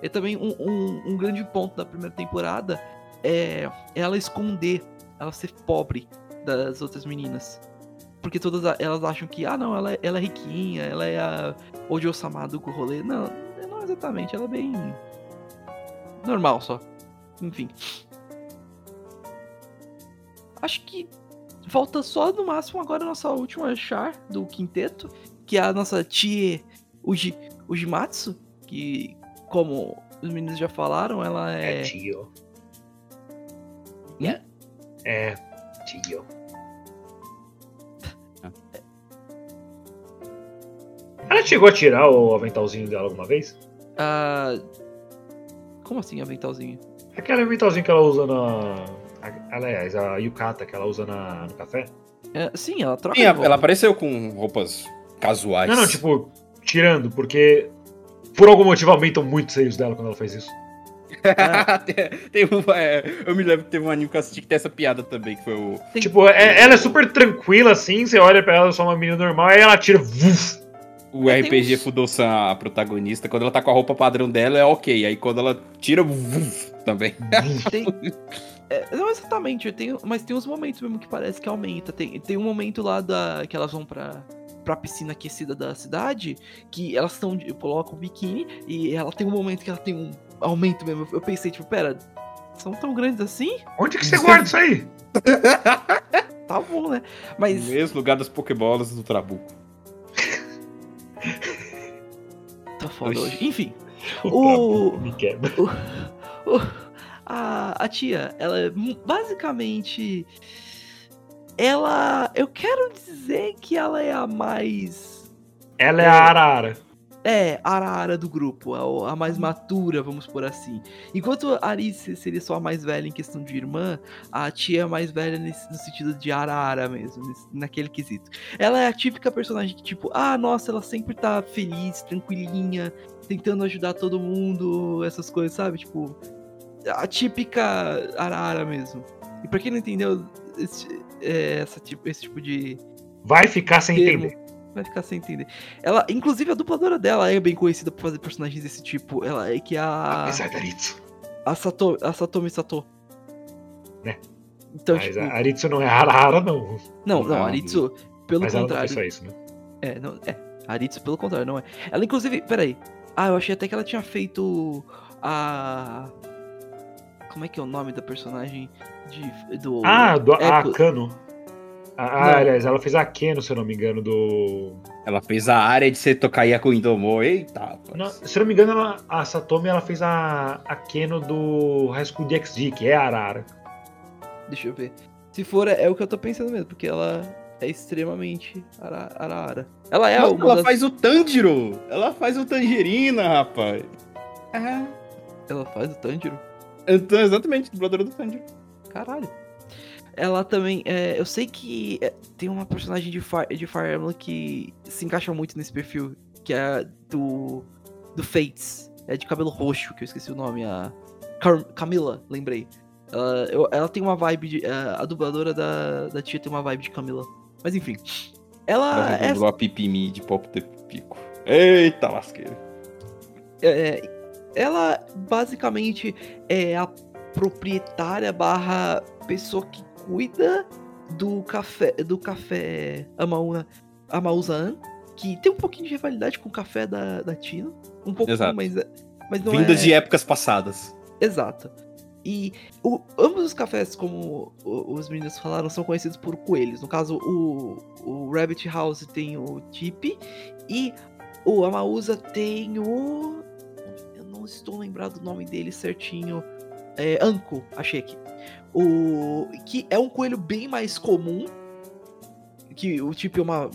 E também um, um, um grande ponto da primeira temporada é ela esconder, ela ser pobre das outras meninas. Porque todas elas acham que, ah não, ela, é- ela é riquinha, ela é a Ojo Samado com o rolê. Não, não exatamente, ela é bem. Normal só. Enfim. Acho que falta só no máximo agora a nossa última char do quinteto, que é a nossa Chie Uji, Ujimatsu, que, como os meninos já falaram, ela É, é. tio. Hum? É, tio. Ela chegou a tirar o aventalzinho dela alguma vez? Ah, como assim, aventalzinho? Aquele aventalzinho que ela usa na. a- Aliás, a yukata que ela usa na, no café? É, sim, ela troca. Sim, ela apareceu com roupas casuais. Não, não, tipo, tirando, porque por algum motivo aumentam muito os seios dela quando ela faz isso. Tem- tem um- é, eu me lembro que teve um anime que eu assisti que tem essa piada também, que foi o. Tem- Tipo, é- ela é super tranquila assim, você olha pra ela, só uma menina normal, aí ela tira. Vuf, O Tem RPG uns- Fudosan, a protagonista, quando ela tá com a roupa padrão dela, é ok. Aí quando ela tira, vuf, também. Tem. É, não exatamente, tem, mas tem uns momentos mesmo que parece que aumenta. Tem, tem um momento lá da, que elas vão pra, pra piscina aquecida da cidade, que elas estão. de- colocam o biquíni e ela tem um momento que ela tem um aumento mesmo. Eu pensei, tipo, pera, são tão grandes assim? Onde que você guarda isso aí? Tá bom, né? Mas. No mesmo lugar das Pokébolas do Trabuco. Tá foda Oxi. hoje. Enfim. O- Me quebra. O- a, a tia, ela é basicamente. Ela. Eu quero dizer que ela é a mais. Ela é a Arara. É, a Arara do grupo, a, a mais matura, vamos por assim. Enquanto a Arice seria só a mais velha em questão de irmã, a tia é a mais velha nesse, no sentido de Arara mesmo, nesse- naquele quesito. Ela é a típica personagem que, tipo, ah, nossa, ela sempre tá feliz, tranquilinha, tentando ajudar todo mundo, essas coisas, sabe? Tipo, a típica Arara mesmo. E pra quem não entendeu esse, é, essa tipo, esse tipo de Vai ficar sem termo, entender. Vai ficar sem entender. Ela, inclusive, a dubladora dela é bem conhecida por fazer personagens desse tipo. Ela é que é a. Apesar da Aritsu. A, Sato, a Satomi Sato. Né? Então, Mas tipo. a Aritsu não é Harara, não. Não, não, Ah, a Aritsu, pelo Mas ela não contrário. fez só isso, né? É, não, é. A Aritsu, pelo contrário, não é. Ela, inclusive, peraí. Ah, eu achei até que ela tinha feito a. Como é que é o nome da personagem de, do. Ah, do, a Echo- Kano. Ah, Não. aliás, ela fez a Keno, se eu não me engano, do. Ela fez a área de Setokaia com Indomou. Eita, rapaz. Não, se eu não me engano, ela- a Satomi ela fez a, a Keno do High School DxD, que é a Arara. Deixa eu ver. Se for, é, é o que eu tô pensando mesmo, porque ela é extremamente ara- Arara. Ela é uma ela das... faz o Tanjiro. Ela faz o Tangerina, rapaz. Ah, Ela faz o Tanjiro? então, exatamente, dubladora do Tanjiro. Caralho. Ela também. é, eu sei que é, tem uma personagem de Fire, de Fire Emblem que se encaixa muito nesse perfil, que é do. do Fates. É de cabelo roxo, que eu esqueci o nome. A. Car- Camila, lembrei. Ela, eu- ela tem uma vibe de. é, a dubladora da, da tia tem uma vibe de Camila. Mas enfim. Ela Ela é a Pipimi de Pop de Pico. Eita, lasqueira. É, ela basicamente é a proprietária barra pessoa que cuida do café do café Amaúna que tem um pouquinho de rivalidade com o café da, da Tina. Um Exato. mas, é- mas não Vindas é... de épocas passadas. Exato. E o- ambos os cafés, como os meninos falaram, são conhecidos por coelhos. No caso, o, o Rabbit House tem o Tip e o Amausa tem o. Eu não estou lembrado do nome dele certinho. É Anko, achei aqui. O, que é um coelho bem mais comum. Que o Tip é uma.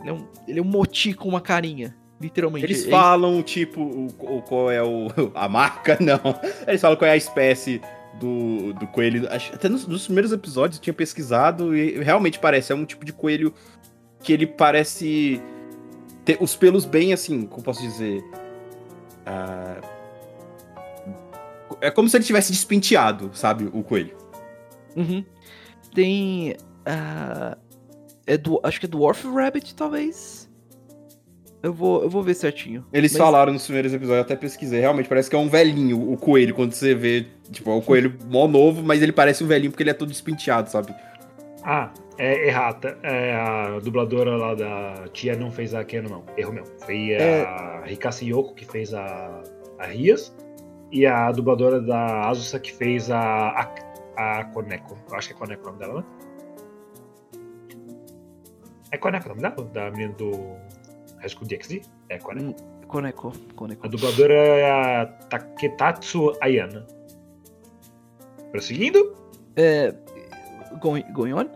Ele é um, ele é um moti com uma carinha. Literalmente. Eles falam, tipo, o, qual é o, a marca, não. Eles falam qual é a espécie do, do coelho. Até nos, nos primeiros episódios eu tinha pesquisado e realmente parece. É um tipo de coelho que ele parece ter os pelos bem assim, como posso dizer. ah, é como se ele tivesse despenteado, sabe? O coelho. Uhum. Tem. ah, é do, acho que é Dwarf Rabbit, talvez. Eu vou, eu vou ver certinho. Eles Mas- falaram nos primeiros episódios, eu até pesquisei. Realmente parece que é um velhinho o coelho, quando você vê. Tipo, é um coelho mó novo, mas ele parece um velhinho porque ele é todo despenteado, sabe? Ah, é errata. É, a dubladora lá da tia não fez a Keno, não. Erro meu. Foi É. a Hikasi Yoko que fez a, a Rias e a dubladora da Asusa que fez a, a, a Koneko. Eu acho que é Koneko o nome dela, né? É Koneko o nome dela? Da menina do High School DxD? É Koneko. Hum, Koneko, Koneko. A dubladora é a Taketatsu Ayana. Prosseguindo? É, going, going on.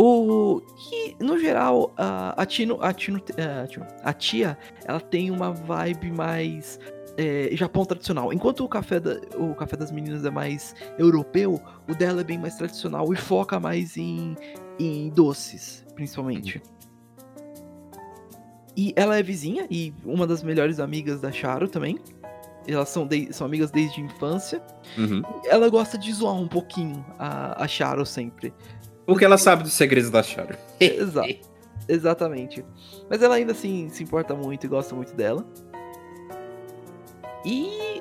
O que, no geral, a, a Tino, a Tino, a, Tino- a tia, ela tem uma vibe mais é, Japão tradicional. Enquanto o café, da, o café das meninas é mais europeu, o dela é bem mais tradicional e foca mais em, em doces, principalmente. E ela é vizinha e uma das melhores amigas da Charo também. Elas são, de- são amigas desde a infância. Uhum. Ela gosta de zoar um pouquinho a, a Charo sempre. Porque ela sabe dos segredos da Charo. Exato. Exatamente. Mas ela ainda assim se importa muito e gosta muito dela. E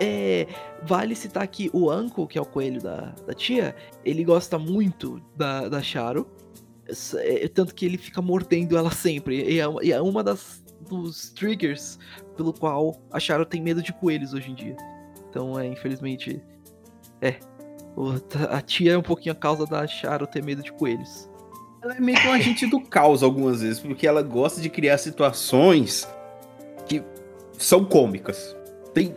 é, vale citar que o Anko, que é o coelho da, da tia, ele gosta muito da, da Charo. É, tanto que ele fica mordendo ela sempre. E é, e é uma das dos triggers pelo qual a Charo tem medo de coelhos hoje em dia. Então, é, infelizmente. É. o- a tia é um pouquinho a causa da Charo ter medo de coelhos. Ela é meio que um agente do caos algumas vezes, porque ela gosta de criar situações são cômicas. Tem.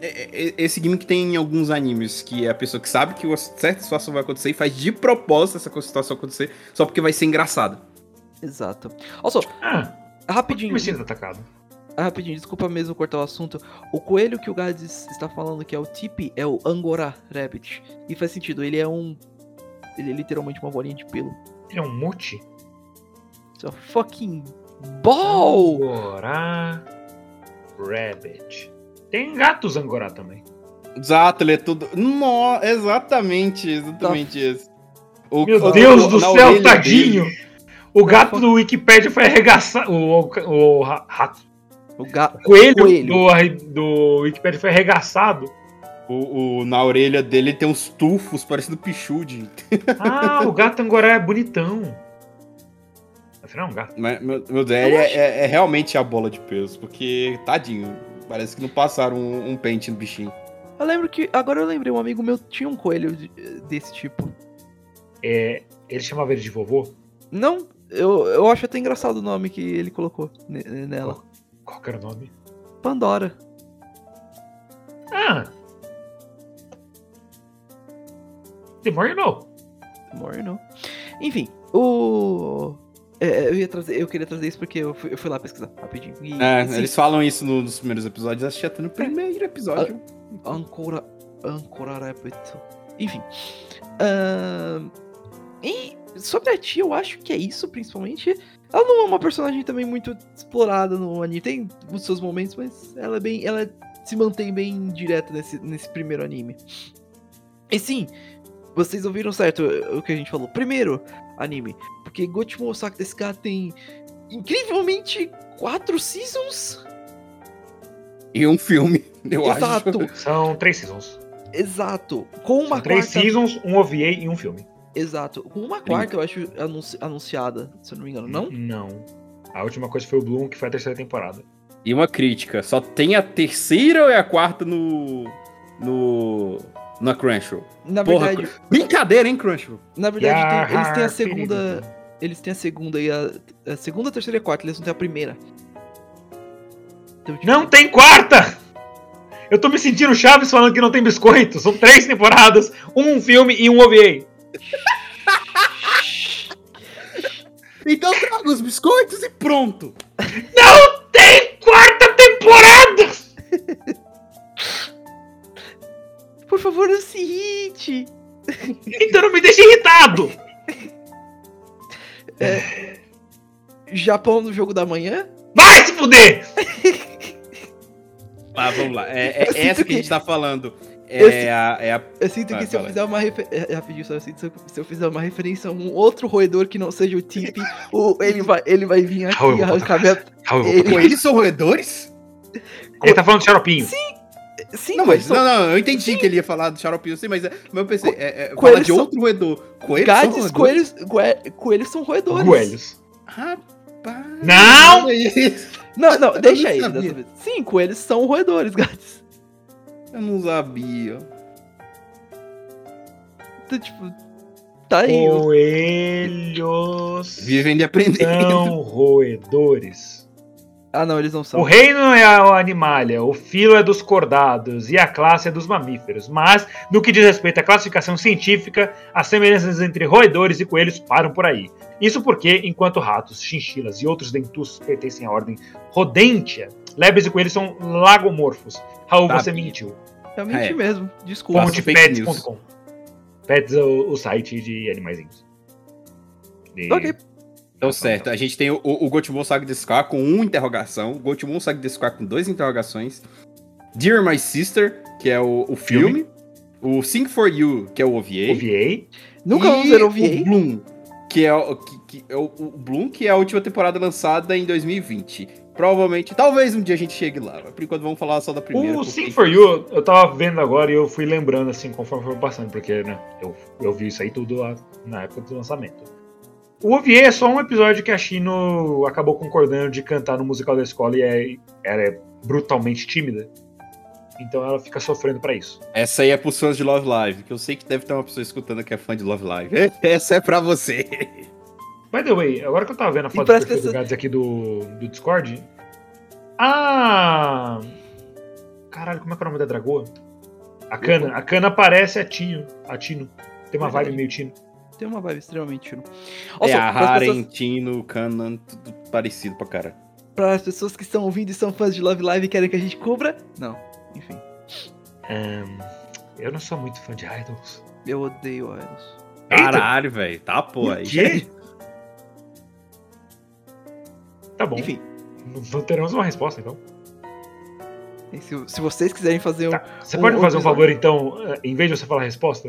é- é- Esse gimmick tem em alguns animes, que é a pessoa que sabe que uma certa situação vai acontecer e faz de propósito essa situação acontecer, só porque vai ser engraçada. Exato. Also, Ah, rapidinho. me atacado. Ah, rapidinho, desculpa mesmo cortar o assunto. O coelho que o Gades está falando que é o Tipi é o Angora Rabbit. E faz sentido, ele é um. Ele é literalmente uma bolinha de pelo. Ele é um mute? It's a fucking ball! Angorá Rabbit. Tem gatos Angorá também. Exato, ele é tudo. No, exatamente, exatamente isso. O- Meu o- Deus o- do céu, tadinho! dele- O gato do Wikipedia foi arregaçado. O, o, o ra- rato. O ga... O coelho, Coelho. Do, do Wikipedia foi arregaçado. O, o- na orelha dele tem uns tufos parecendo pichude. Ah, o gato Angorá é bonitão. Afinal, é um gato. Mas, meu, meu é, é- é realmente a bola de peso, porque, tadinho, parece que não passaram um, um pente no bichinho. Eu lembro que. Agora eu lembrei, um amigo meu tinha um coelho de- desse tipo. É, ele chamava ele de vovô? Não, eu, eu acho até engraçado o nome que ele colocou ne- nela. Qual que era o nome? Pandora. Ah! The more you know. More não. Enfim, o. é, eu ia trazer, eu queria trazer isso porque eu fui, eu fui lá pesquisar rapidinho. E, É, sim, eles falam isso no- nos primeiros episódios, acho que até no primeiro episódio. Ancora. Ancora Rabbit. Enfim. ahn, e sobre a tia, eu acho que é isso, principalmente. Ela não é uma personagem também muito explorada no anime. Tem os seus momentos, mas ela é bem. Ela se mantém bem direta nesse, nesse primeiro anime. E sim, vocês ouviram certo o que a gente falou. Primeiro anime. Porque Gotemon Osaka desse cara tem incrivelmente quatro seasons. E um filme, eu Exato. acho. São três seasons. Exato. Com uma São três quarta. seasons, um OVA e um filme. Exato. Com uma quarta, eu acho, anunci- anunciada, se eu não me engano, não? Não. A última coisa foi o Bloom, que foi a terceira temporada. E uma crítica, só tem a terceira ou é a quarta no. no. na Crunchyroll? Na Porra, verdade, Brincadeira, hein, Crunchyroll? na verdade tem- eles têm a segunda. Eles têm a segunda e a. A segunda, a terceira e a quarta, eles não têm a primeira. Então, tipo, Não tem quarta! Eu tô me sentindo Chaves falando que não tem biscoito. São três temporadas, um filme e um OVA. Então traga os biscoitos e pronto! Não tem quarta temporada! Por favor, não se irrite! Então não me deixe irritado! Japão no jogo da manhã? Vai se fuder! Ah, vamos lá. É, é Eu sinto essa que, que- a gente tá falando. Eu É a, é a. Eu sinto Vai, que se eu fizer uma referência. Rapidinho, só eu sinto que se eu- eu fizer uma referência a um outro roedor que não seja o Tip, o, ele, vai, ele vai vir aqui eu e arrancar minha. Eu Ele- eles são roedores? Ele tá falando de xaropinho. Sim, Não, mas não, não, eu entendi que ele ia falar do xaropinho, sim, mas, é- mas eu pensei, é, é, coelhos de são- outro roedor. Coelhos Gades, são roedores? coelhos, coelhos são roedores. Coelhos. Rapaz. Não! Não, não, Eu deixa não aí. Sim, coelhos são roedores, Gades. Eu não sabia. Então, tipo, tá aí. Coelhos Vivem de aprender. são roedores. Ah, não, eles não são. O reino é a animalia, o filo é dos cordados e a classe é dos mamíferos. Mas, no que diz respeito à classificação científica, as semelhanças entre roedores e coelhos param por aí. Isso porque, enquanto ratos, chinchilas e outros dentuços pertencem à ordem Rodentia, lebres e coelhos são lagomorfos. Raul, Tá você bem. mentiu. Realmente É. mesmo. Desculpa. Fonte pets.com. Pets é o, o site de animaizinhos. De- Ok. Então, certo. A gente tem o, o Gotemon Saga de Scar com uma interrogação, Gotemon Saga de Scar com duas interrogações, Dear My Sister, que é o, o filme, o Sing For You, que é o OVA, OVA. Nunca vamos ver o OVA. Bloom, que é, o, que, que é o, o Bloom, que é a última temporada lançada em 2020. Provavelmente, talvez um dia a gente chegue lá, por enquanto vamos falar só da primeira. O porque- Sing For You, eu tava vendo agora e eu fui lembrando assim, conforme foi passando, porque né, eu, eu vi isso aí tudo lá na época do lançamento. O OVA é só um episódio que a Shino acabou concordando de cantar no musical da escola e é, ela é brutalmente tímida. Então ela fica sofrendo pra isso. Essa aí é pros fãs de Love Live, que eu sei que deve ter uma pessoa escutando que é fã de Love Live. Essa é pra você. By the way, agora que eu tava vendo a foto do parece perfil do essa- aqui do, do Discord. Ah! Caralho, como é que é o nome da dragoa? A Kana. A Kana parece a Tino. A Tino. Tem uma vibe meio Tino. Tem uma vibe extremamente tino. é, a pras Haren, pessoas- Tino, Kanan, tudo parecido pra cara. Para as pessoas que estão ouvindo e são fãs de Love Live e querem que a gente cubra? Não. Enfim, Ahn, eu não sou muito fã de idols. eu odeio Idols. Caralho, velho. Tá, pô. O Aí. quê? Tá bom. Enfim, Não- teremos uma resposta, então. se, se vocês quiserem fazer um. Tá. Você um pode me fazer um favor, então, eh, em vez de você falar a resposta,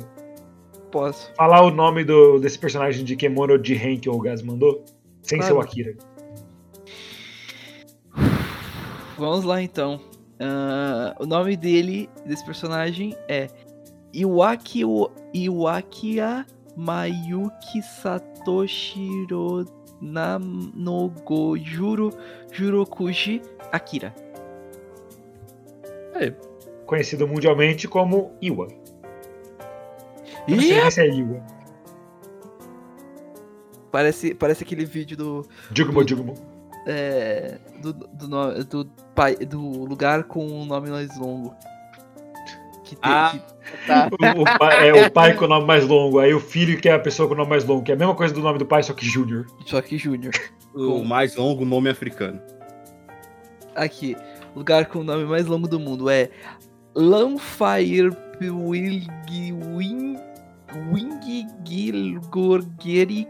Posso. falar o nome do, desse personagem de Kemono de Ren que o Gaz mandou? Sem Claro. ser o Akira. Vamos lá então. Ah, o nome dele, desse personagem, é Iwaki Iwakia Mayuki Satoshiro Nanogo Juro Jurokuji Akira. Conhecido mundialmente como Iwa. Eu não sei se é Iwa. parece, parece aquele vídeo do, Jugmo, Jugmo. é, do, do, no- do, pai- do lugar com o nome mais longo. Que tem, Ah. que- O, o pai, é o pai com o nome mais longo, aí o filho que é a pessoa com o nome mais longo, que é a mesma coisa do nome do pai, só que Júnior. só que Júnior. O mais longo nome africano. Aqui, lugar com o nome mais longo do mundo é Wing Wing Gilgorgerik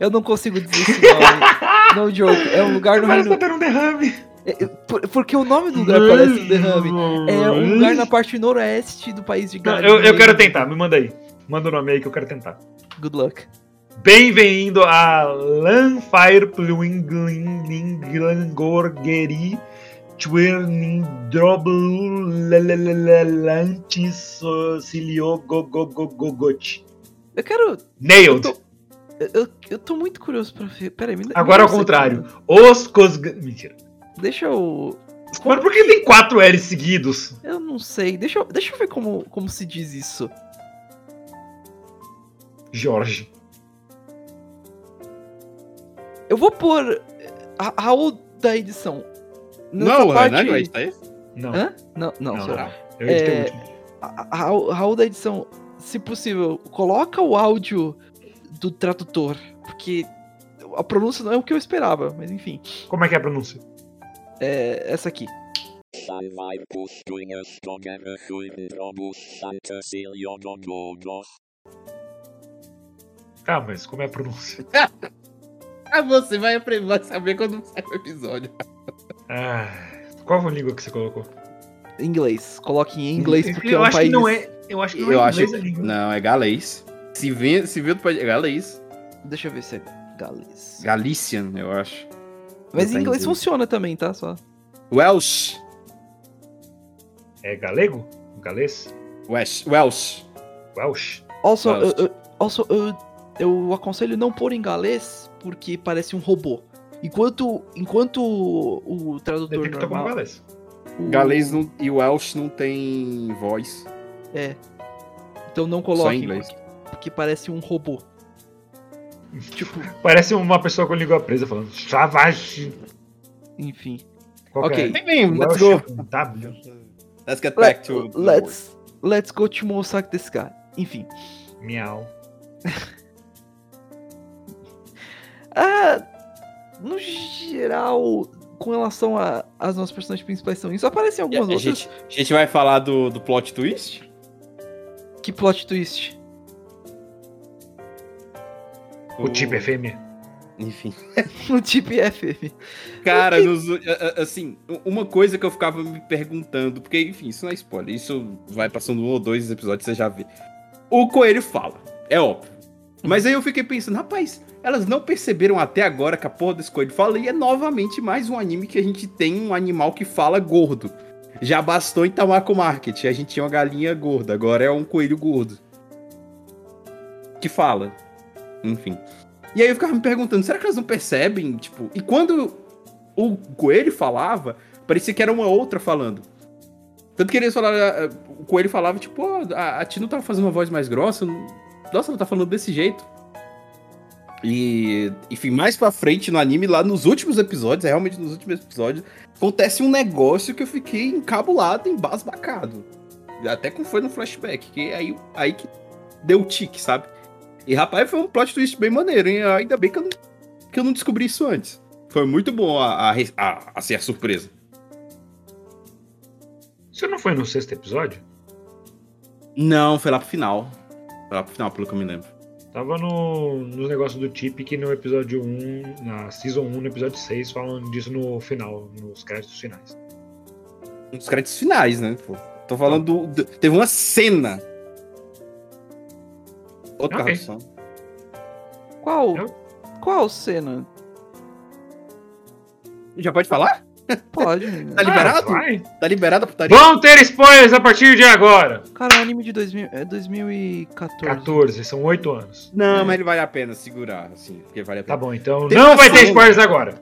Eu não consigo dizer esse nome. no joke. É um lugar no Parece que Reino. um derrame. é- é- por- Porque o nome do lugar parece um derrame. É um lugar na parte noroeste do país de Gales. eu, eu quero tentar, me manda aí. Manda o nome aí que eu quero tentar. Good luck. Bem-vindo a Lanfire Twirnindroblu Lantisociliogogogogogot. Eu quero. Eu Nailed. tô, eu, eu- eu tô muito curioso pra ver. Pera aí, me dá- Agora ao contrário. Os cosg... Mentira. Deixa eu. Mano, por que tem quatro L's seguidos? Eu não sei. Deixa eu, deixa eu ver como, como se diz isso. Jorge. Eu vou pôr a Raul da edição. Não, parte... não, não é isso aí. Não. Hã? Não, não, Não, não. Eu editei É, o último. Raul, Raul da edição, se possível, coloca o áudio do tradutor. Porque a pronúncia não é o que eu esperava, mas enfim. Como é que é a pronúncia? É essa aqui. Ah, mas como é a pronúncia? Ah, você vai, aprender, vai saber quando sai o episódio. Ah, qual foi a língua que você colocou? Inglês. Coloque em inglês porque eu é um acho país. que não é. Eu acho que não Eu é acho inglês a língua. Não, é galês. Se vê, se vê do país. É galês. Deixa eu ver se é galês. Galician, eu acho. Mas Tá em inglês inglês. funciona também, tá? Só. Welsh. É galego? Galês? Welsh. Welsh. Welsh? Also, Welsh. eu, eu- also eu, eu aconselho não pôr em galês porque parece um robô. Enquanto, enquanto o, o tradutor um normal... galês. o- Galês não- e Welsh não tem voz. É. Então não Só coloque em inglês. porque, porque parece um robô. Tipo, Parece uma pessoa com língua presa falando. Savage. enfim. Qual Ok. é? Bem, let's Welsh go. W. Let's get Let, back to. let's, let's go to Mossack desse cara. Enfim. Miau. Ah, no geral, com relação a- às nossas personagens principais são isso, aparecem A, algumas a outras. gente, a gente vai falar do, do plot twist? Que plot twist. O tipo é fêmea. Enfim. No tipo FM. Cara, nos- assim, uma coisa que eu ficava me perguntando, porque, enfim, isso não é spoiler, isso vai passando um ou dois episódios, você já vê. O coelho fala, é óbvio. Mas aí eu fiquei pensando, rapaz, elas não perceberam até agora que a porra desse coelho fala, e é novamente mais um anime que a gente tem um animal que fala gordo. Já bastou em Tamako Market, a gente tinha uma galinha gorda, agora é um coelho gordo. Que fala. Enfim. E aí eu ficava me perguntando, será que elas não percebem? Tipo, e quando o coelho falava, parecia que era uma outra falando. Tanto que eles falaram, ah, o coelho falava, tipo, "Pô, a, a Tino tava fazendo uma voz mais grossa. não- Nossa, ela tá falando desse jeito. E, enfim, mais pra frente no anime, lá nos últimos episódios, é realmente nos últimos episódios, acontece um negócio que eu fiquei encabulado, embasbacado. Até como foi no flashback, que é aí, aí que deu o tique, sabe? E rapaz, foi um plot twist bem maneiro, hein? Ainda bem que eu não que eu não descobri isso antes. Foi muito bom a, a, a, a ser a surpresa. Isso não foi no sexto episódio? Não, foi lá pro final. Lá pro final, pelo que eu me lembro. Tava no, nos negócios do Tip que no episódio 1, na Season 1, no episódio 6, falam disso no final, nos créditos finais. Nos créditos finais, né? Pô. Tô falando do, do- Teve uma cena. Outra Ok. tradução. Qual? Eu? Qual cena? Já pode falar? Pode. Tá liberado? Ah, vai. Tá liberada a putaria? Vão ter spoilers a partir de agora! Cara, é um anime de 2000, é 2014. 14, são 8 anos. Não, mas ele vale a pena segurar, assim, porque vale a Tá pena. bom, então Tem não vai ter spoilers agora.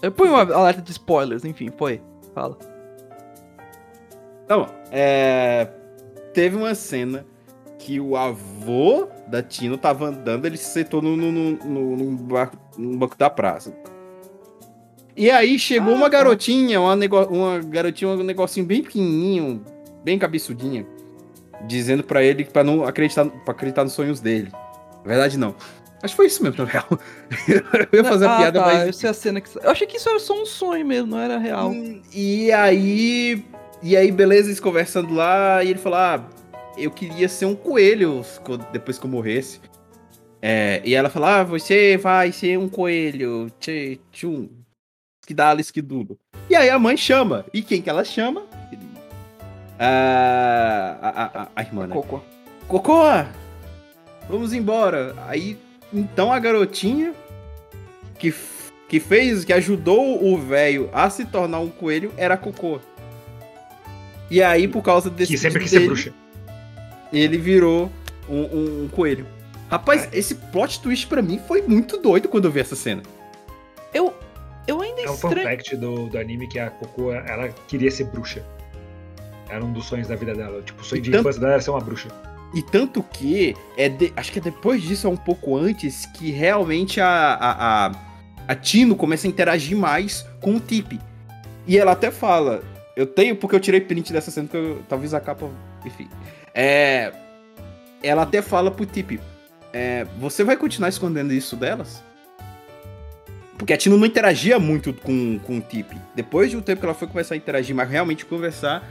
Eu ponho uma alerta de spoilers, enfim, foi. Fala. Tá bom. É... Teve uma cena que o avô da Tino tava andando, ele se sentou no, no, no, no- no banco, no banco da praça. E aí chegou Ah, uma tá. garotinha, uma, uma garotinha, um negocinho bem pequenininho, bem cabeçudinha, dizendo pra ele pra não acreditar, pra acreditar nos sonhos dele. Na verdade, não. Acho que foi isso mesmo, na real. Eu ia fazer a ah, piada, tá, mas eu sei a cena que... Eu achei que isso era só um sonho mesmo, não era real. Hum, E aí. E aí, beleza, eles conversando lá, e ele falou: Ah, eu queria ser um coelho co- depois que eu morresse. É, e ela falou: Ah, você vai ser um coelho. Tchum. Que dá Alice que dudo. E aí a mãe chama. E quem que ela chama? Ah, a, a, a, a irmã, né? Cocô. Cocô! Vamos embora. Aí, então a garotinha que, que fez, que ajudou o velho a se tornar um coelho era a Cocô. E aí, por causa desse Que sempre quis ser bruxa. ele virou um, um- um coelho. Rapaz, esse plot twist pra mim foi muito doido quando eu vi essa cena. Eu, eu ainda É um estranho... fact do, do anime que a Coco, ela queria ser bruxa. Era um dos sonhos da vida dela. Tipo, o sonho de Então- infância dela era ser uma bruxa. E tanto que, é de- acho que é depois disso, é um pouco antes, que realmente a, a, a, a Tino começa a interagir mais com o Tip. E ela até fala, eu tenho, porque eu tirei print dessa cena, porque eu- talvez a capa, enfim. É, ela até fala pro Tip, é, você vai continuar escondendo isso delas? Porque a Tino não interagia muito com, com o Tip. Depois de um tempo que ela foi começar a interagir, mas realmente conversar,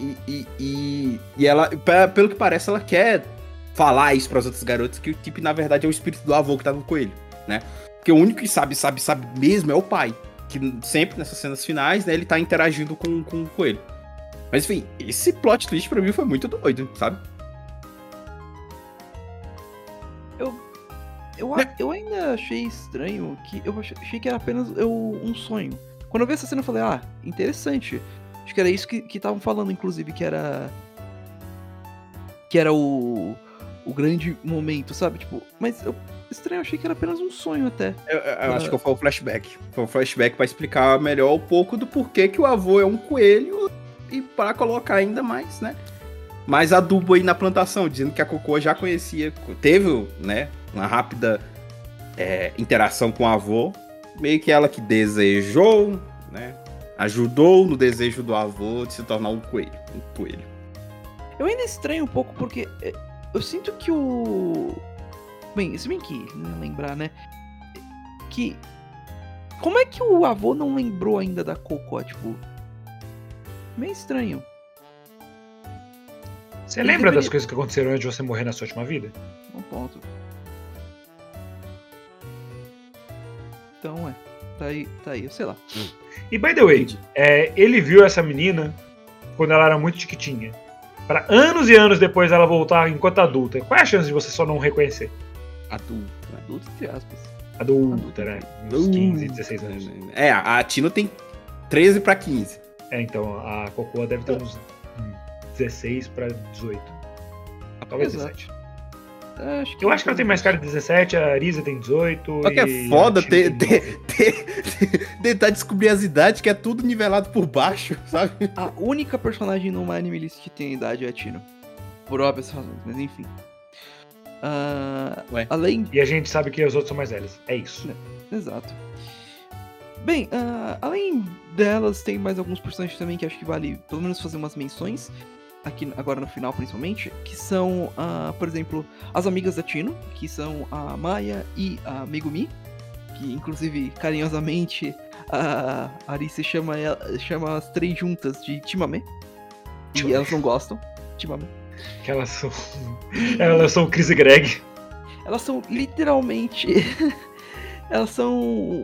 e, e, e, e ela, pe- pelo que parece, ela quer falar isso pras outras garotas, que o Tip, na verdade, é o espírito do avô que tá no coelho, né? Porque o único que sabe, sabe, sabe mesmo é o pai. Que sempre nessas cenas finais, né, ele tá interagindo com, com o coelho. Mas enfim, esse plot twist pra mim foi muito doido, sabe? Eu, a- eu ainda achei estranho que eu ach- achei que era apenas eu, um sonho. Quando eu vi essa cena, eu falei, ah, interessante. Acho que era isso que estavam falando, inclusive, que era. Que era o. O grande momento, sabe? Tipo, mas eu. Estranho, eu achei que era apenas um sonho até. Eu, eu- acho que foi um flashback. Foi um flashback pra explicar melhor um pouco do porquê que o avô é um coelho e para colocar ainda mais, né? Mais adubo aí na plantação, dizendo que a Cocô já conhecia, teve, né, uma rápida é, interação com o avô, meio que ela que desejou, né, ajudou no desejo do avô de se tornar um coelho, um coelho. Eu ainda estranho um pouco porque é, eu sinto que o. Bem, se bem que, né, lembrar, né? Que. Como é que o avô não lembrou ainda da Coco? Tipo. Meio estranho. Você Ele lembra das deveria- coisas que aconteceram antes de você morrer na sua última vida? Um ponto. Então é. Tá aí, tá aí, sei lá. E by the way, é, ele viu essa menina quando ela era muito chiquitinha. Pra anos e anos depois ela voltar enquanto adulta. Qual é a chance de você só não reconhecer? Adulto? Adulto, entre aspas. Adulta, né? Uns 15, 16 anos. É, a a Tino tem 13 pra 15. É, então a Cocoa deve ter uns hum, 16 pra 18. Talvez Exato. 17. É, acho que Eu acho que ela tem mais cara de 17, a Arisa tem 18. Só que é foda ter, ter, 9. ter- tentar descobrir as idades, que é tudo nivelado por baixo, sabe? A única personagem no Anime List que tem idade é a Tino. Por óbvias razões, mas enfim. Ué. além E a gente sabe que os outros são mais velhos. É isso. Exato. Bem, ah, além delas, tem mais alguns personagens também que acho que vale pelo menos fazer umas menções, aqui agora no final principalmente, que são, ah, por exemplo, as amigas da Tino, que são a Maya e a Megumi, que inclusive carinhosamente a Arice chama, ela- chama as três juntas de Timamé. E elas não gostam. Timamé. Que elas são. Elas são Chris e Greg. Elas são literalmente. elas são.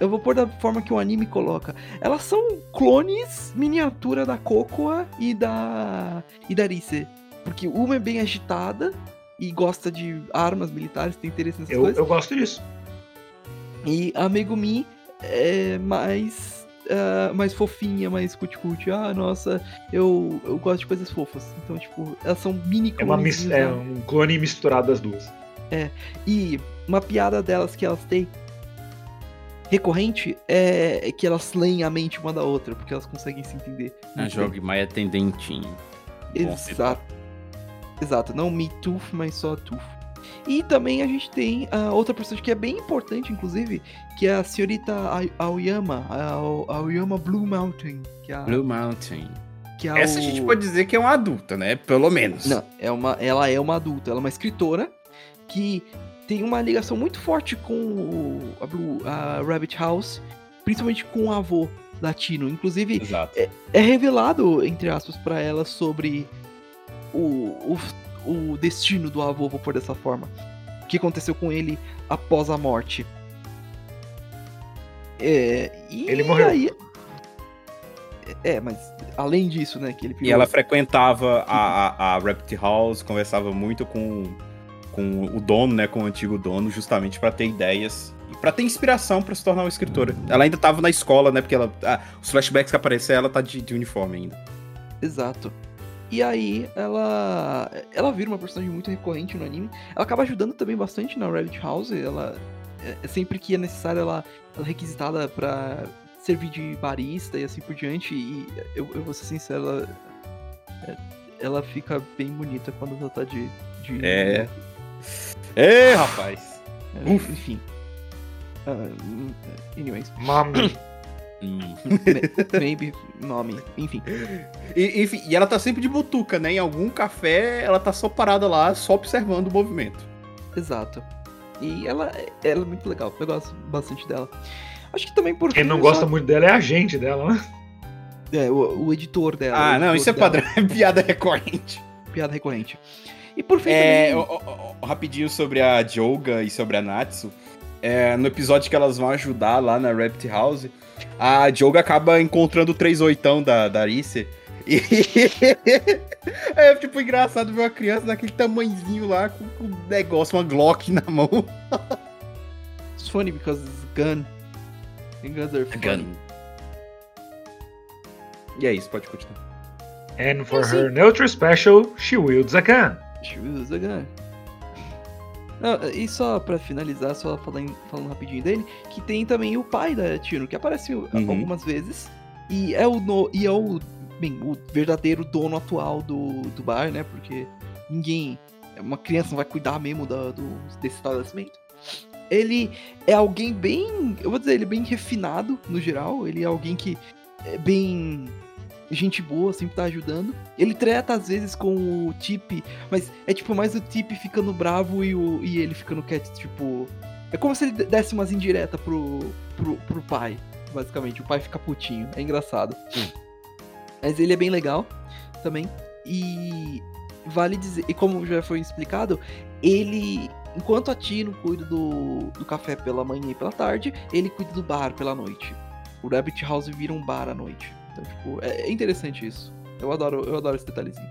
Eu vou pôr da forma que o anime coloca. Elas são clones miniatura da Cocoa e da. e da Arice. Porque uma é bem agitada e gosta de armas militares, tem interesse nessas Eu, coisas. eu gosto disso. E a Megumi é mais. ah, mais fofinha, mais cuticute. Ah, nossa, eu, eu gosto de coisas fofas. Então, tipo, elas são mini É, uma mis- é da- um clone misturado das duas. E uma piada delas que elas têm recorrente é que elas leem a mente uma da outra, porque elas conseguem se entender. A muito Jogue Maia tem dentinho. Exato. Exato, não Me Tooth, mas só Tooth. E também a gente tem a outra personagem que é bem importante, inclusive, que é a senhorita A- Aoyama, a a Aoyama Blue Mountain, que é a, Blue Mountain. que é Essa a o- gente pode dizer que é uma adulta, né? Pelo menos. Não, é uma, ela é uma adulta, ela é uma escritora que tem uma ligação muito forte com o, a, Blue- a Rabbit House, principalmente com o avô latino. Inclusive, Exato. é revelado, entre aspas, pra ela sobre o, o, o destino do avô, vou pôr dessa forma. O que aconteceu com ele após a morte. É, e Ele morreu. aí- é, mas além disso, né, que ele E ela frequentava a, a, a Rabbit House, conversava muito com, com o dono, né? Com o antigo dono, justamente pra ter ideias e pra ter inspiração pra se tornar uma escritora. Ela ainda tava na escola, né? Porque ela, ah, os flashbacks que apareceram, ela tá de, de uniforme ainda. Exato. E aí, ela ela vira uma personagem muito recorrente no anime. Ela acaba ajudando também bastante na Rabbit House. Ela é- é sempre que é necessário, ela, ela é requisitada pra servir de barista e assim por diante. E eu, eu vou ser sincero, ela, é- ela fica bem bonita quando ela tá de. de É. Ê, rapaz! é, Uf. enfim. Hum, anyways, Mami. Hum. maybe, nome, enfim. E, enfim, e ela tá sempre de butuca, né? Em algum café, ela tá só parada lá, só observando o movimento. Exato. E ela, ela é muito legal, eu gosto bastante dela. Acho que também por Quem não gosta só- muito dela é a gente dela, né? É, o, o editor dela. Ah, o não, editor isso é dela, padrão, é piada recorrente. Piada recorrente. E por fim, É, também, rapidinho sobre a Joga e sobre a Natsu. É, no episódio que elas vão ajudar lá na Rabbit House, a Joga acaba encontrando o 38 da, da Arice. E é tipo engraçado ver uma criança daquele tamanhozinho lá com, com um negócio, uma Glock na mão. it's funny because it's gun. And guns are funny. E é isso, pode continuar. And for her neutral special, she wields a gun. She was a gun. Não, e só pra finalizar, só falando, falando rapidinho dele, que tem também o pai da Tino, que aparece algumas vezes. E é o no, e é o, bem, o verdadeiro dono atual do, do bar, né? Porque ninguém. Uma criança não vai cuidar mesmo da, do, desse estabelecimento. Ele é alguém bem. Eu vou dizer, ele é bem refinado no geral. Ele é alguém que é bem. Gente boa, sempre tá ajudando. Ele treta às vezes com o Tip, mas é tipo mais o Tip ficando bravo e, o, e ele ficando quieto, tipo. É como se ele desse umas indiretas pro, pro, pro pai, basicamente. O pai fica putinho. É engraçado. Mas ele é bem legal também. E vale dizer, e como já foi explicado, ele. Enquanto a Tino cuida do, do café pela manhã e pela tarde, ele cuida do bar pela noite. O Rabbit House vira um bar à noite. Então, tipo, é, é interessante isso. Eu adoro, eu adoro esse detalhezinho.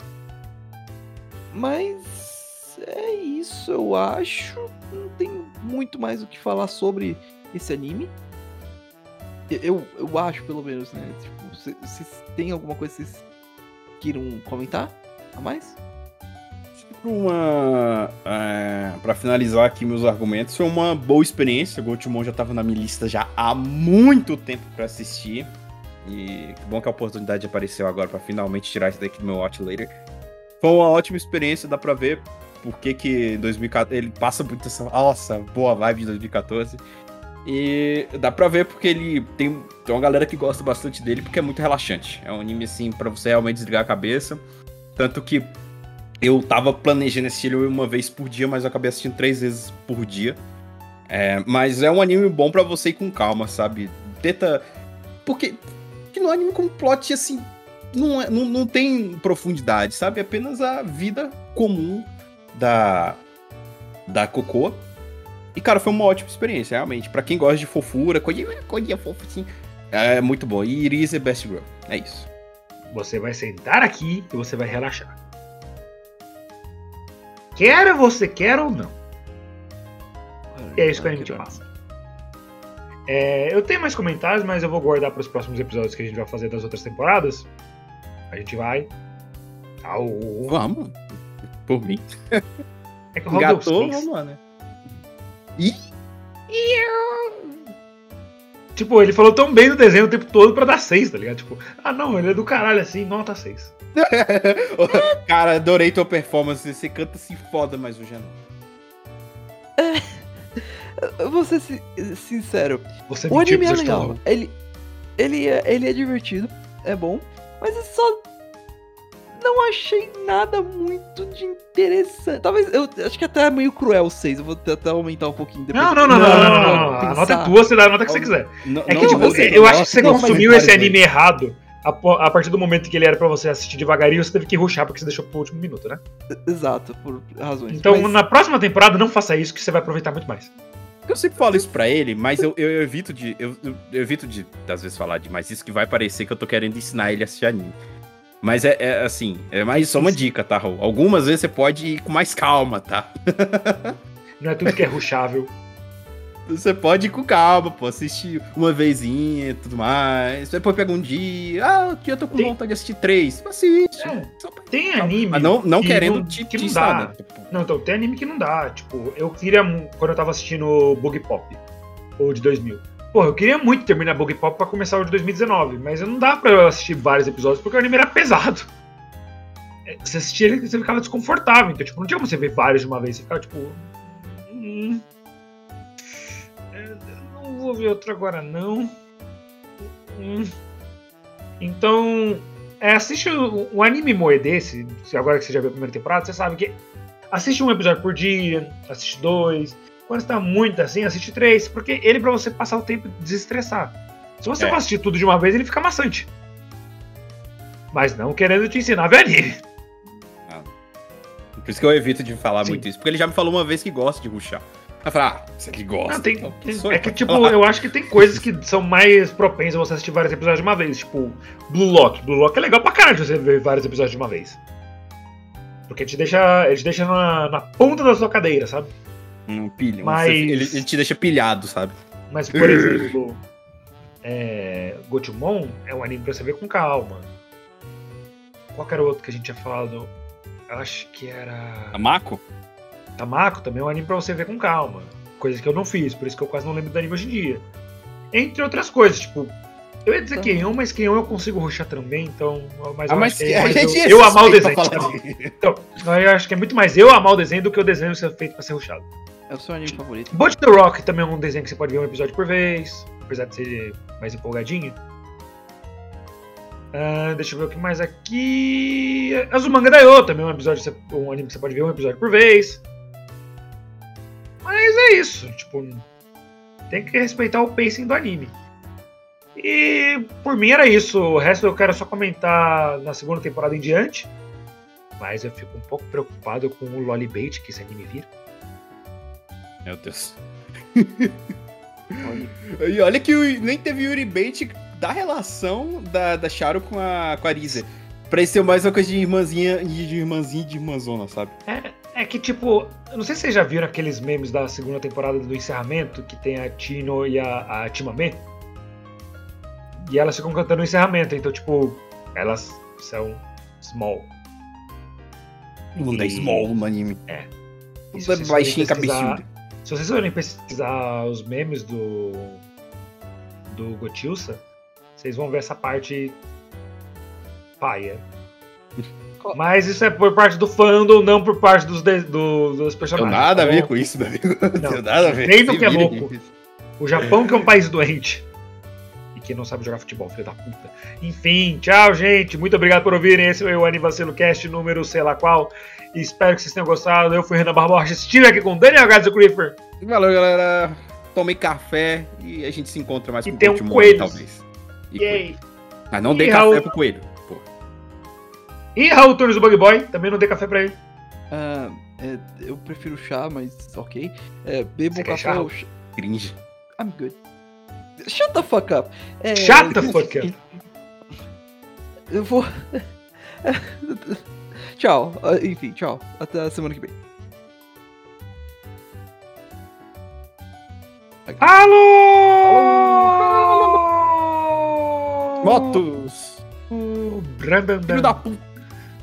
Mas é isso, eu acho. Não tem muito mais o que falar sobre esse anime. Eu, eu acho, pelo menos, né? Tipo, se- vocês têm alguma coisa que vocês queiram comentar a mais? Uma, é, para finalizar aqui meus argumentos, foi uma boa experiência. Gotemon já tava na minha lista já há muito tempo pra assistir. E que bom que a oportunidade apareceu agora pra finalmente tirar isso daqui do meu Watch Later. Foi uma ótima experiência, dá pra ver por que que 2014 ele passa muito essa nossa, boa vibe de 2014. E dá pra ver porque ele tem, tem uma galera que gosta bastante dele porque é muito relaxante. É um anime assim pra você realmente desligar a cabeça. Tanto que eu tava planejando assistir ele uma vez por dia, mas eu acabei assistindo três vezes por dia. É, mas é um anime bom pra você ir com calma, sabe? Tenta. Porque. Que no anime com plot, assim. Não, é- não, não tem profundidade, sabe? É apenas a vida comum da. Da Cocô. E, cara, foi uma ótima experiência, realmente. Pra quem gosta de fofura, coisinha, coisinha fofa, assim. É muito bom. E Iris é Best Girl. É isso. Você vai sentar aqui e você vai relaxar. Quer você quer ou não. É isso que a gente passa. É, eu tenho mais comentários, mas eu vou guardar para os próximos episódios que a gente vai fazer das outras temporadas. A gente vai. Ao... Vamos. Por mim. É que o Gatou, vamos lá, né? Tipo, ele falou tão bem no desenho o tempo todo pra dar 6, tá ligado? Tipo, ah não, ele é do caralho assim, nota 6. Cara, adorei tua performance. Você canta assim foda, mas hoje não. Vou ser sincero. Você o anime é legal. Ele, ele, é, ele é divertido, é bom. Mas eu só não achei nada muito de interessante. Talvez, eu acho que até é meio cruel o 6. Eu vou até aumentar um pouquinho depois. Não, não, não, não, não, A nota é tua, você dá a nota que você quiser. é que, tipo, eu acho que você consumiu esse anime errado a, partir do momento que ele era para você assistir devagarinho, você teve que ruxar porque você deixou pro último minuto, né? Exato, por razões. Então, mas... na próxima temporada, não faça isso que você vai aproveitar muito mais. Eu sempre falo isso pra ele, mas eu, eu evito de. Eu, eu- evito de, às vezes, falar demais isso, que vai parecer que eu tô querendo ensinar ele a assistir anime. Mas é, é assim, é mais só uma dica, tá, Raul? Algumas vezes você pode ir com mais calma, tá? Não é tudo que é rushável. Você pode ir com calma, pô, assistir uma vezinha e tudo mais. Depois pega um dia. Ah, aqui eu tô com Tem- vontade de assistir três. Assiste. É. Pra- Tem anime. Mas não, não que querendo não- te, que te não ensinar, dá. né? Tipo, Não, então, tem anime que não dá. Tipo, eu queria. Quando eu tava assistindo Bug Pop, ou de 2000. Pô, eu queria muito terminar Bug Pop pra começar o de 2019, mas não dá pra eu assistir vários episódios porque o anime era pesado. É, Você assistia ele você ficava desconfortável, então, tipo, não tinha como você ver vários de uma vez. Você ficava, tipo. Hum, vou ver outro agora, não. Hum. Então, é, assiste o, o anime moe desse, se agora que você já viu a primeira temporada, você sabe que assiste um episódio por dia, assiste dois. Quando está muito assim, assiste três, porque ele é pra você passar o tempo desestressar. Se você É. for assistir tudo de uma vez, ele fica maçante. Mas não querendo te ensinar a ver anime. Por isso que eu evito de falar Sim. muito isso. Porque ele já me falou uma vez que gosta de ruxar. Eu falei, ah, você que gosta. Não, tem- então, é que, tipo, falar. eu acho que tem coisas que são mais propensas a você assistir vários episódios de uma vez. Tipo, Blue Lock. Blue Lock é legal pra caralho você ver vários episódios de uma vez. Porque te deixa, ele te deixa na, na ponta da sua cadeira, sabe? Um pilha. Mas- Ele, ele te deixa pilhado, sabe? Mas, por exemplo, é, Gotemon é um anime pra você ver com calma. Qual era o outro que a gente tinha falado? Eu acho que era. A Mako? Tamako também é um anime pra você ver com calma. Coisa que eu não fiz, por isso que eu quase não lembro do anime hoje em dia. Entre outras coisas, tipo. Eu ia dizer Tá. Kenyon, mas Kenyon eu consigo ruxar também, então. Mas Ah, eu mas acho que é gente eu, eu amar o desenho. disso. Então, eu acho que é muito mais eu amar o desenho do que o desenho ser feito pra ser ruxado. É o seu anime favorito. Bot the Rock também é um desenho que você pode ver um episódio por vez, apesar de ser mais empolgadinho. Ah, deixa eu ver o que mais aqui. Azumanga Daioh também é um episódio, que um anime que você pode ver um episódio por vez. Mas é isso, tipo, tem que respeitar o pacing do anime. E por mim era isso. O resto eu quero só comentar na segunda temporada em diante. Mas eu fico um pouco preocupado com o Lolibait que esse anime vira. Meu Deus. E olha que nem teve Yuri Bait da relação da, da Charo com a, com a Risa. Pareceu mais uma coisa de irmãzinha de irmãzinha de irmãzona, sabe? É que, tipo, não sei se vocês já viram aqueles memes da segunda temporada do encerramento, que tem a Tino e a, a Timame. E elas ficam cantando o encerramento, então, tipo, elas são small. O mundo é E- small no anime. É vocês baixinho, cabeçudo. Se vocês forem pesquisar os memes do. do Gotilsa, vocês vão ver essa parte paia. Mas isso é por parte do fandom, não por parte dos, de- do- dos Não tem personagens. nada a tá ver com isso, Davi. Não Não, tem nada a ver. nem do que é louco. O Japão que é um país doente. E que não sabe jogar futebol, filho da puta. Enfim, tchau, gente. Muito obrigado por ouvirem. Esse é o Anivacilo Cast número sei lá qual. E espero que vocês tenham gostado. Eu fui Renan Barbosa. Estive aqui com Daniel Gadzo Creeper. Valeu, galera. Tomei café e a gente se encontra mais E com o tem um coelho. talvez. E E coelho. aí? Mas não dê E café Raul? pro coelho. E Raul Tunes do Bug Boy, também não dei café pra ele. Ah, é, eu prefiro chá, mas ok. É, bebo Você um café chá? ou chá. Cringe. I'm good. Shut the fuck up. É, Shut the fuck up. Eu vou. tchau. Ah, Enfim, tchau. Até a semana que vem. Alô! Motos! Filho da puta!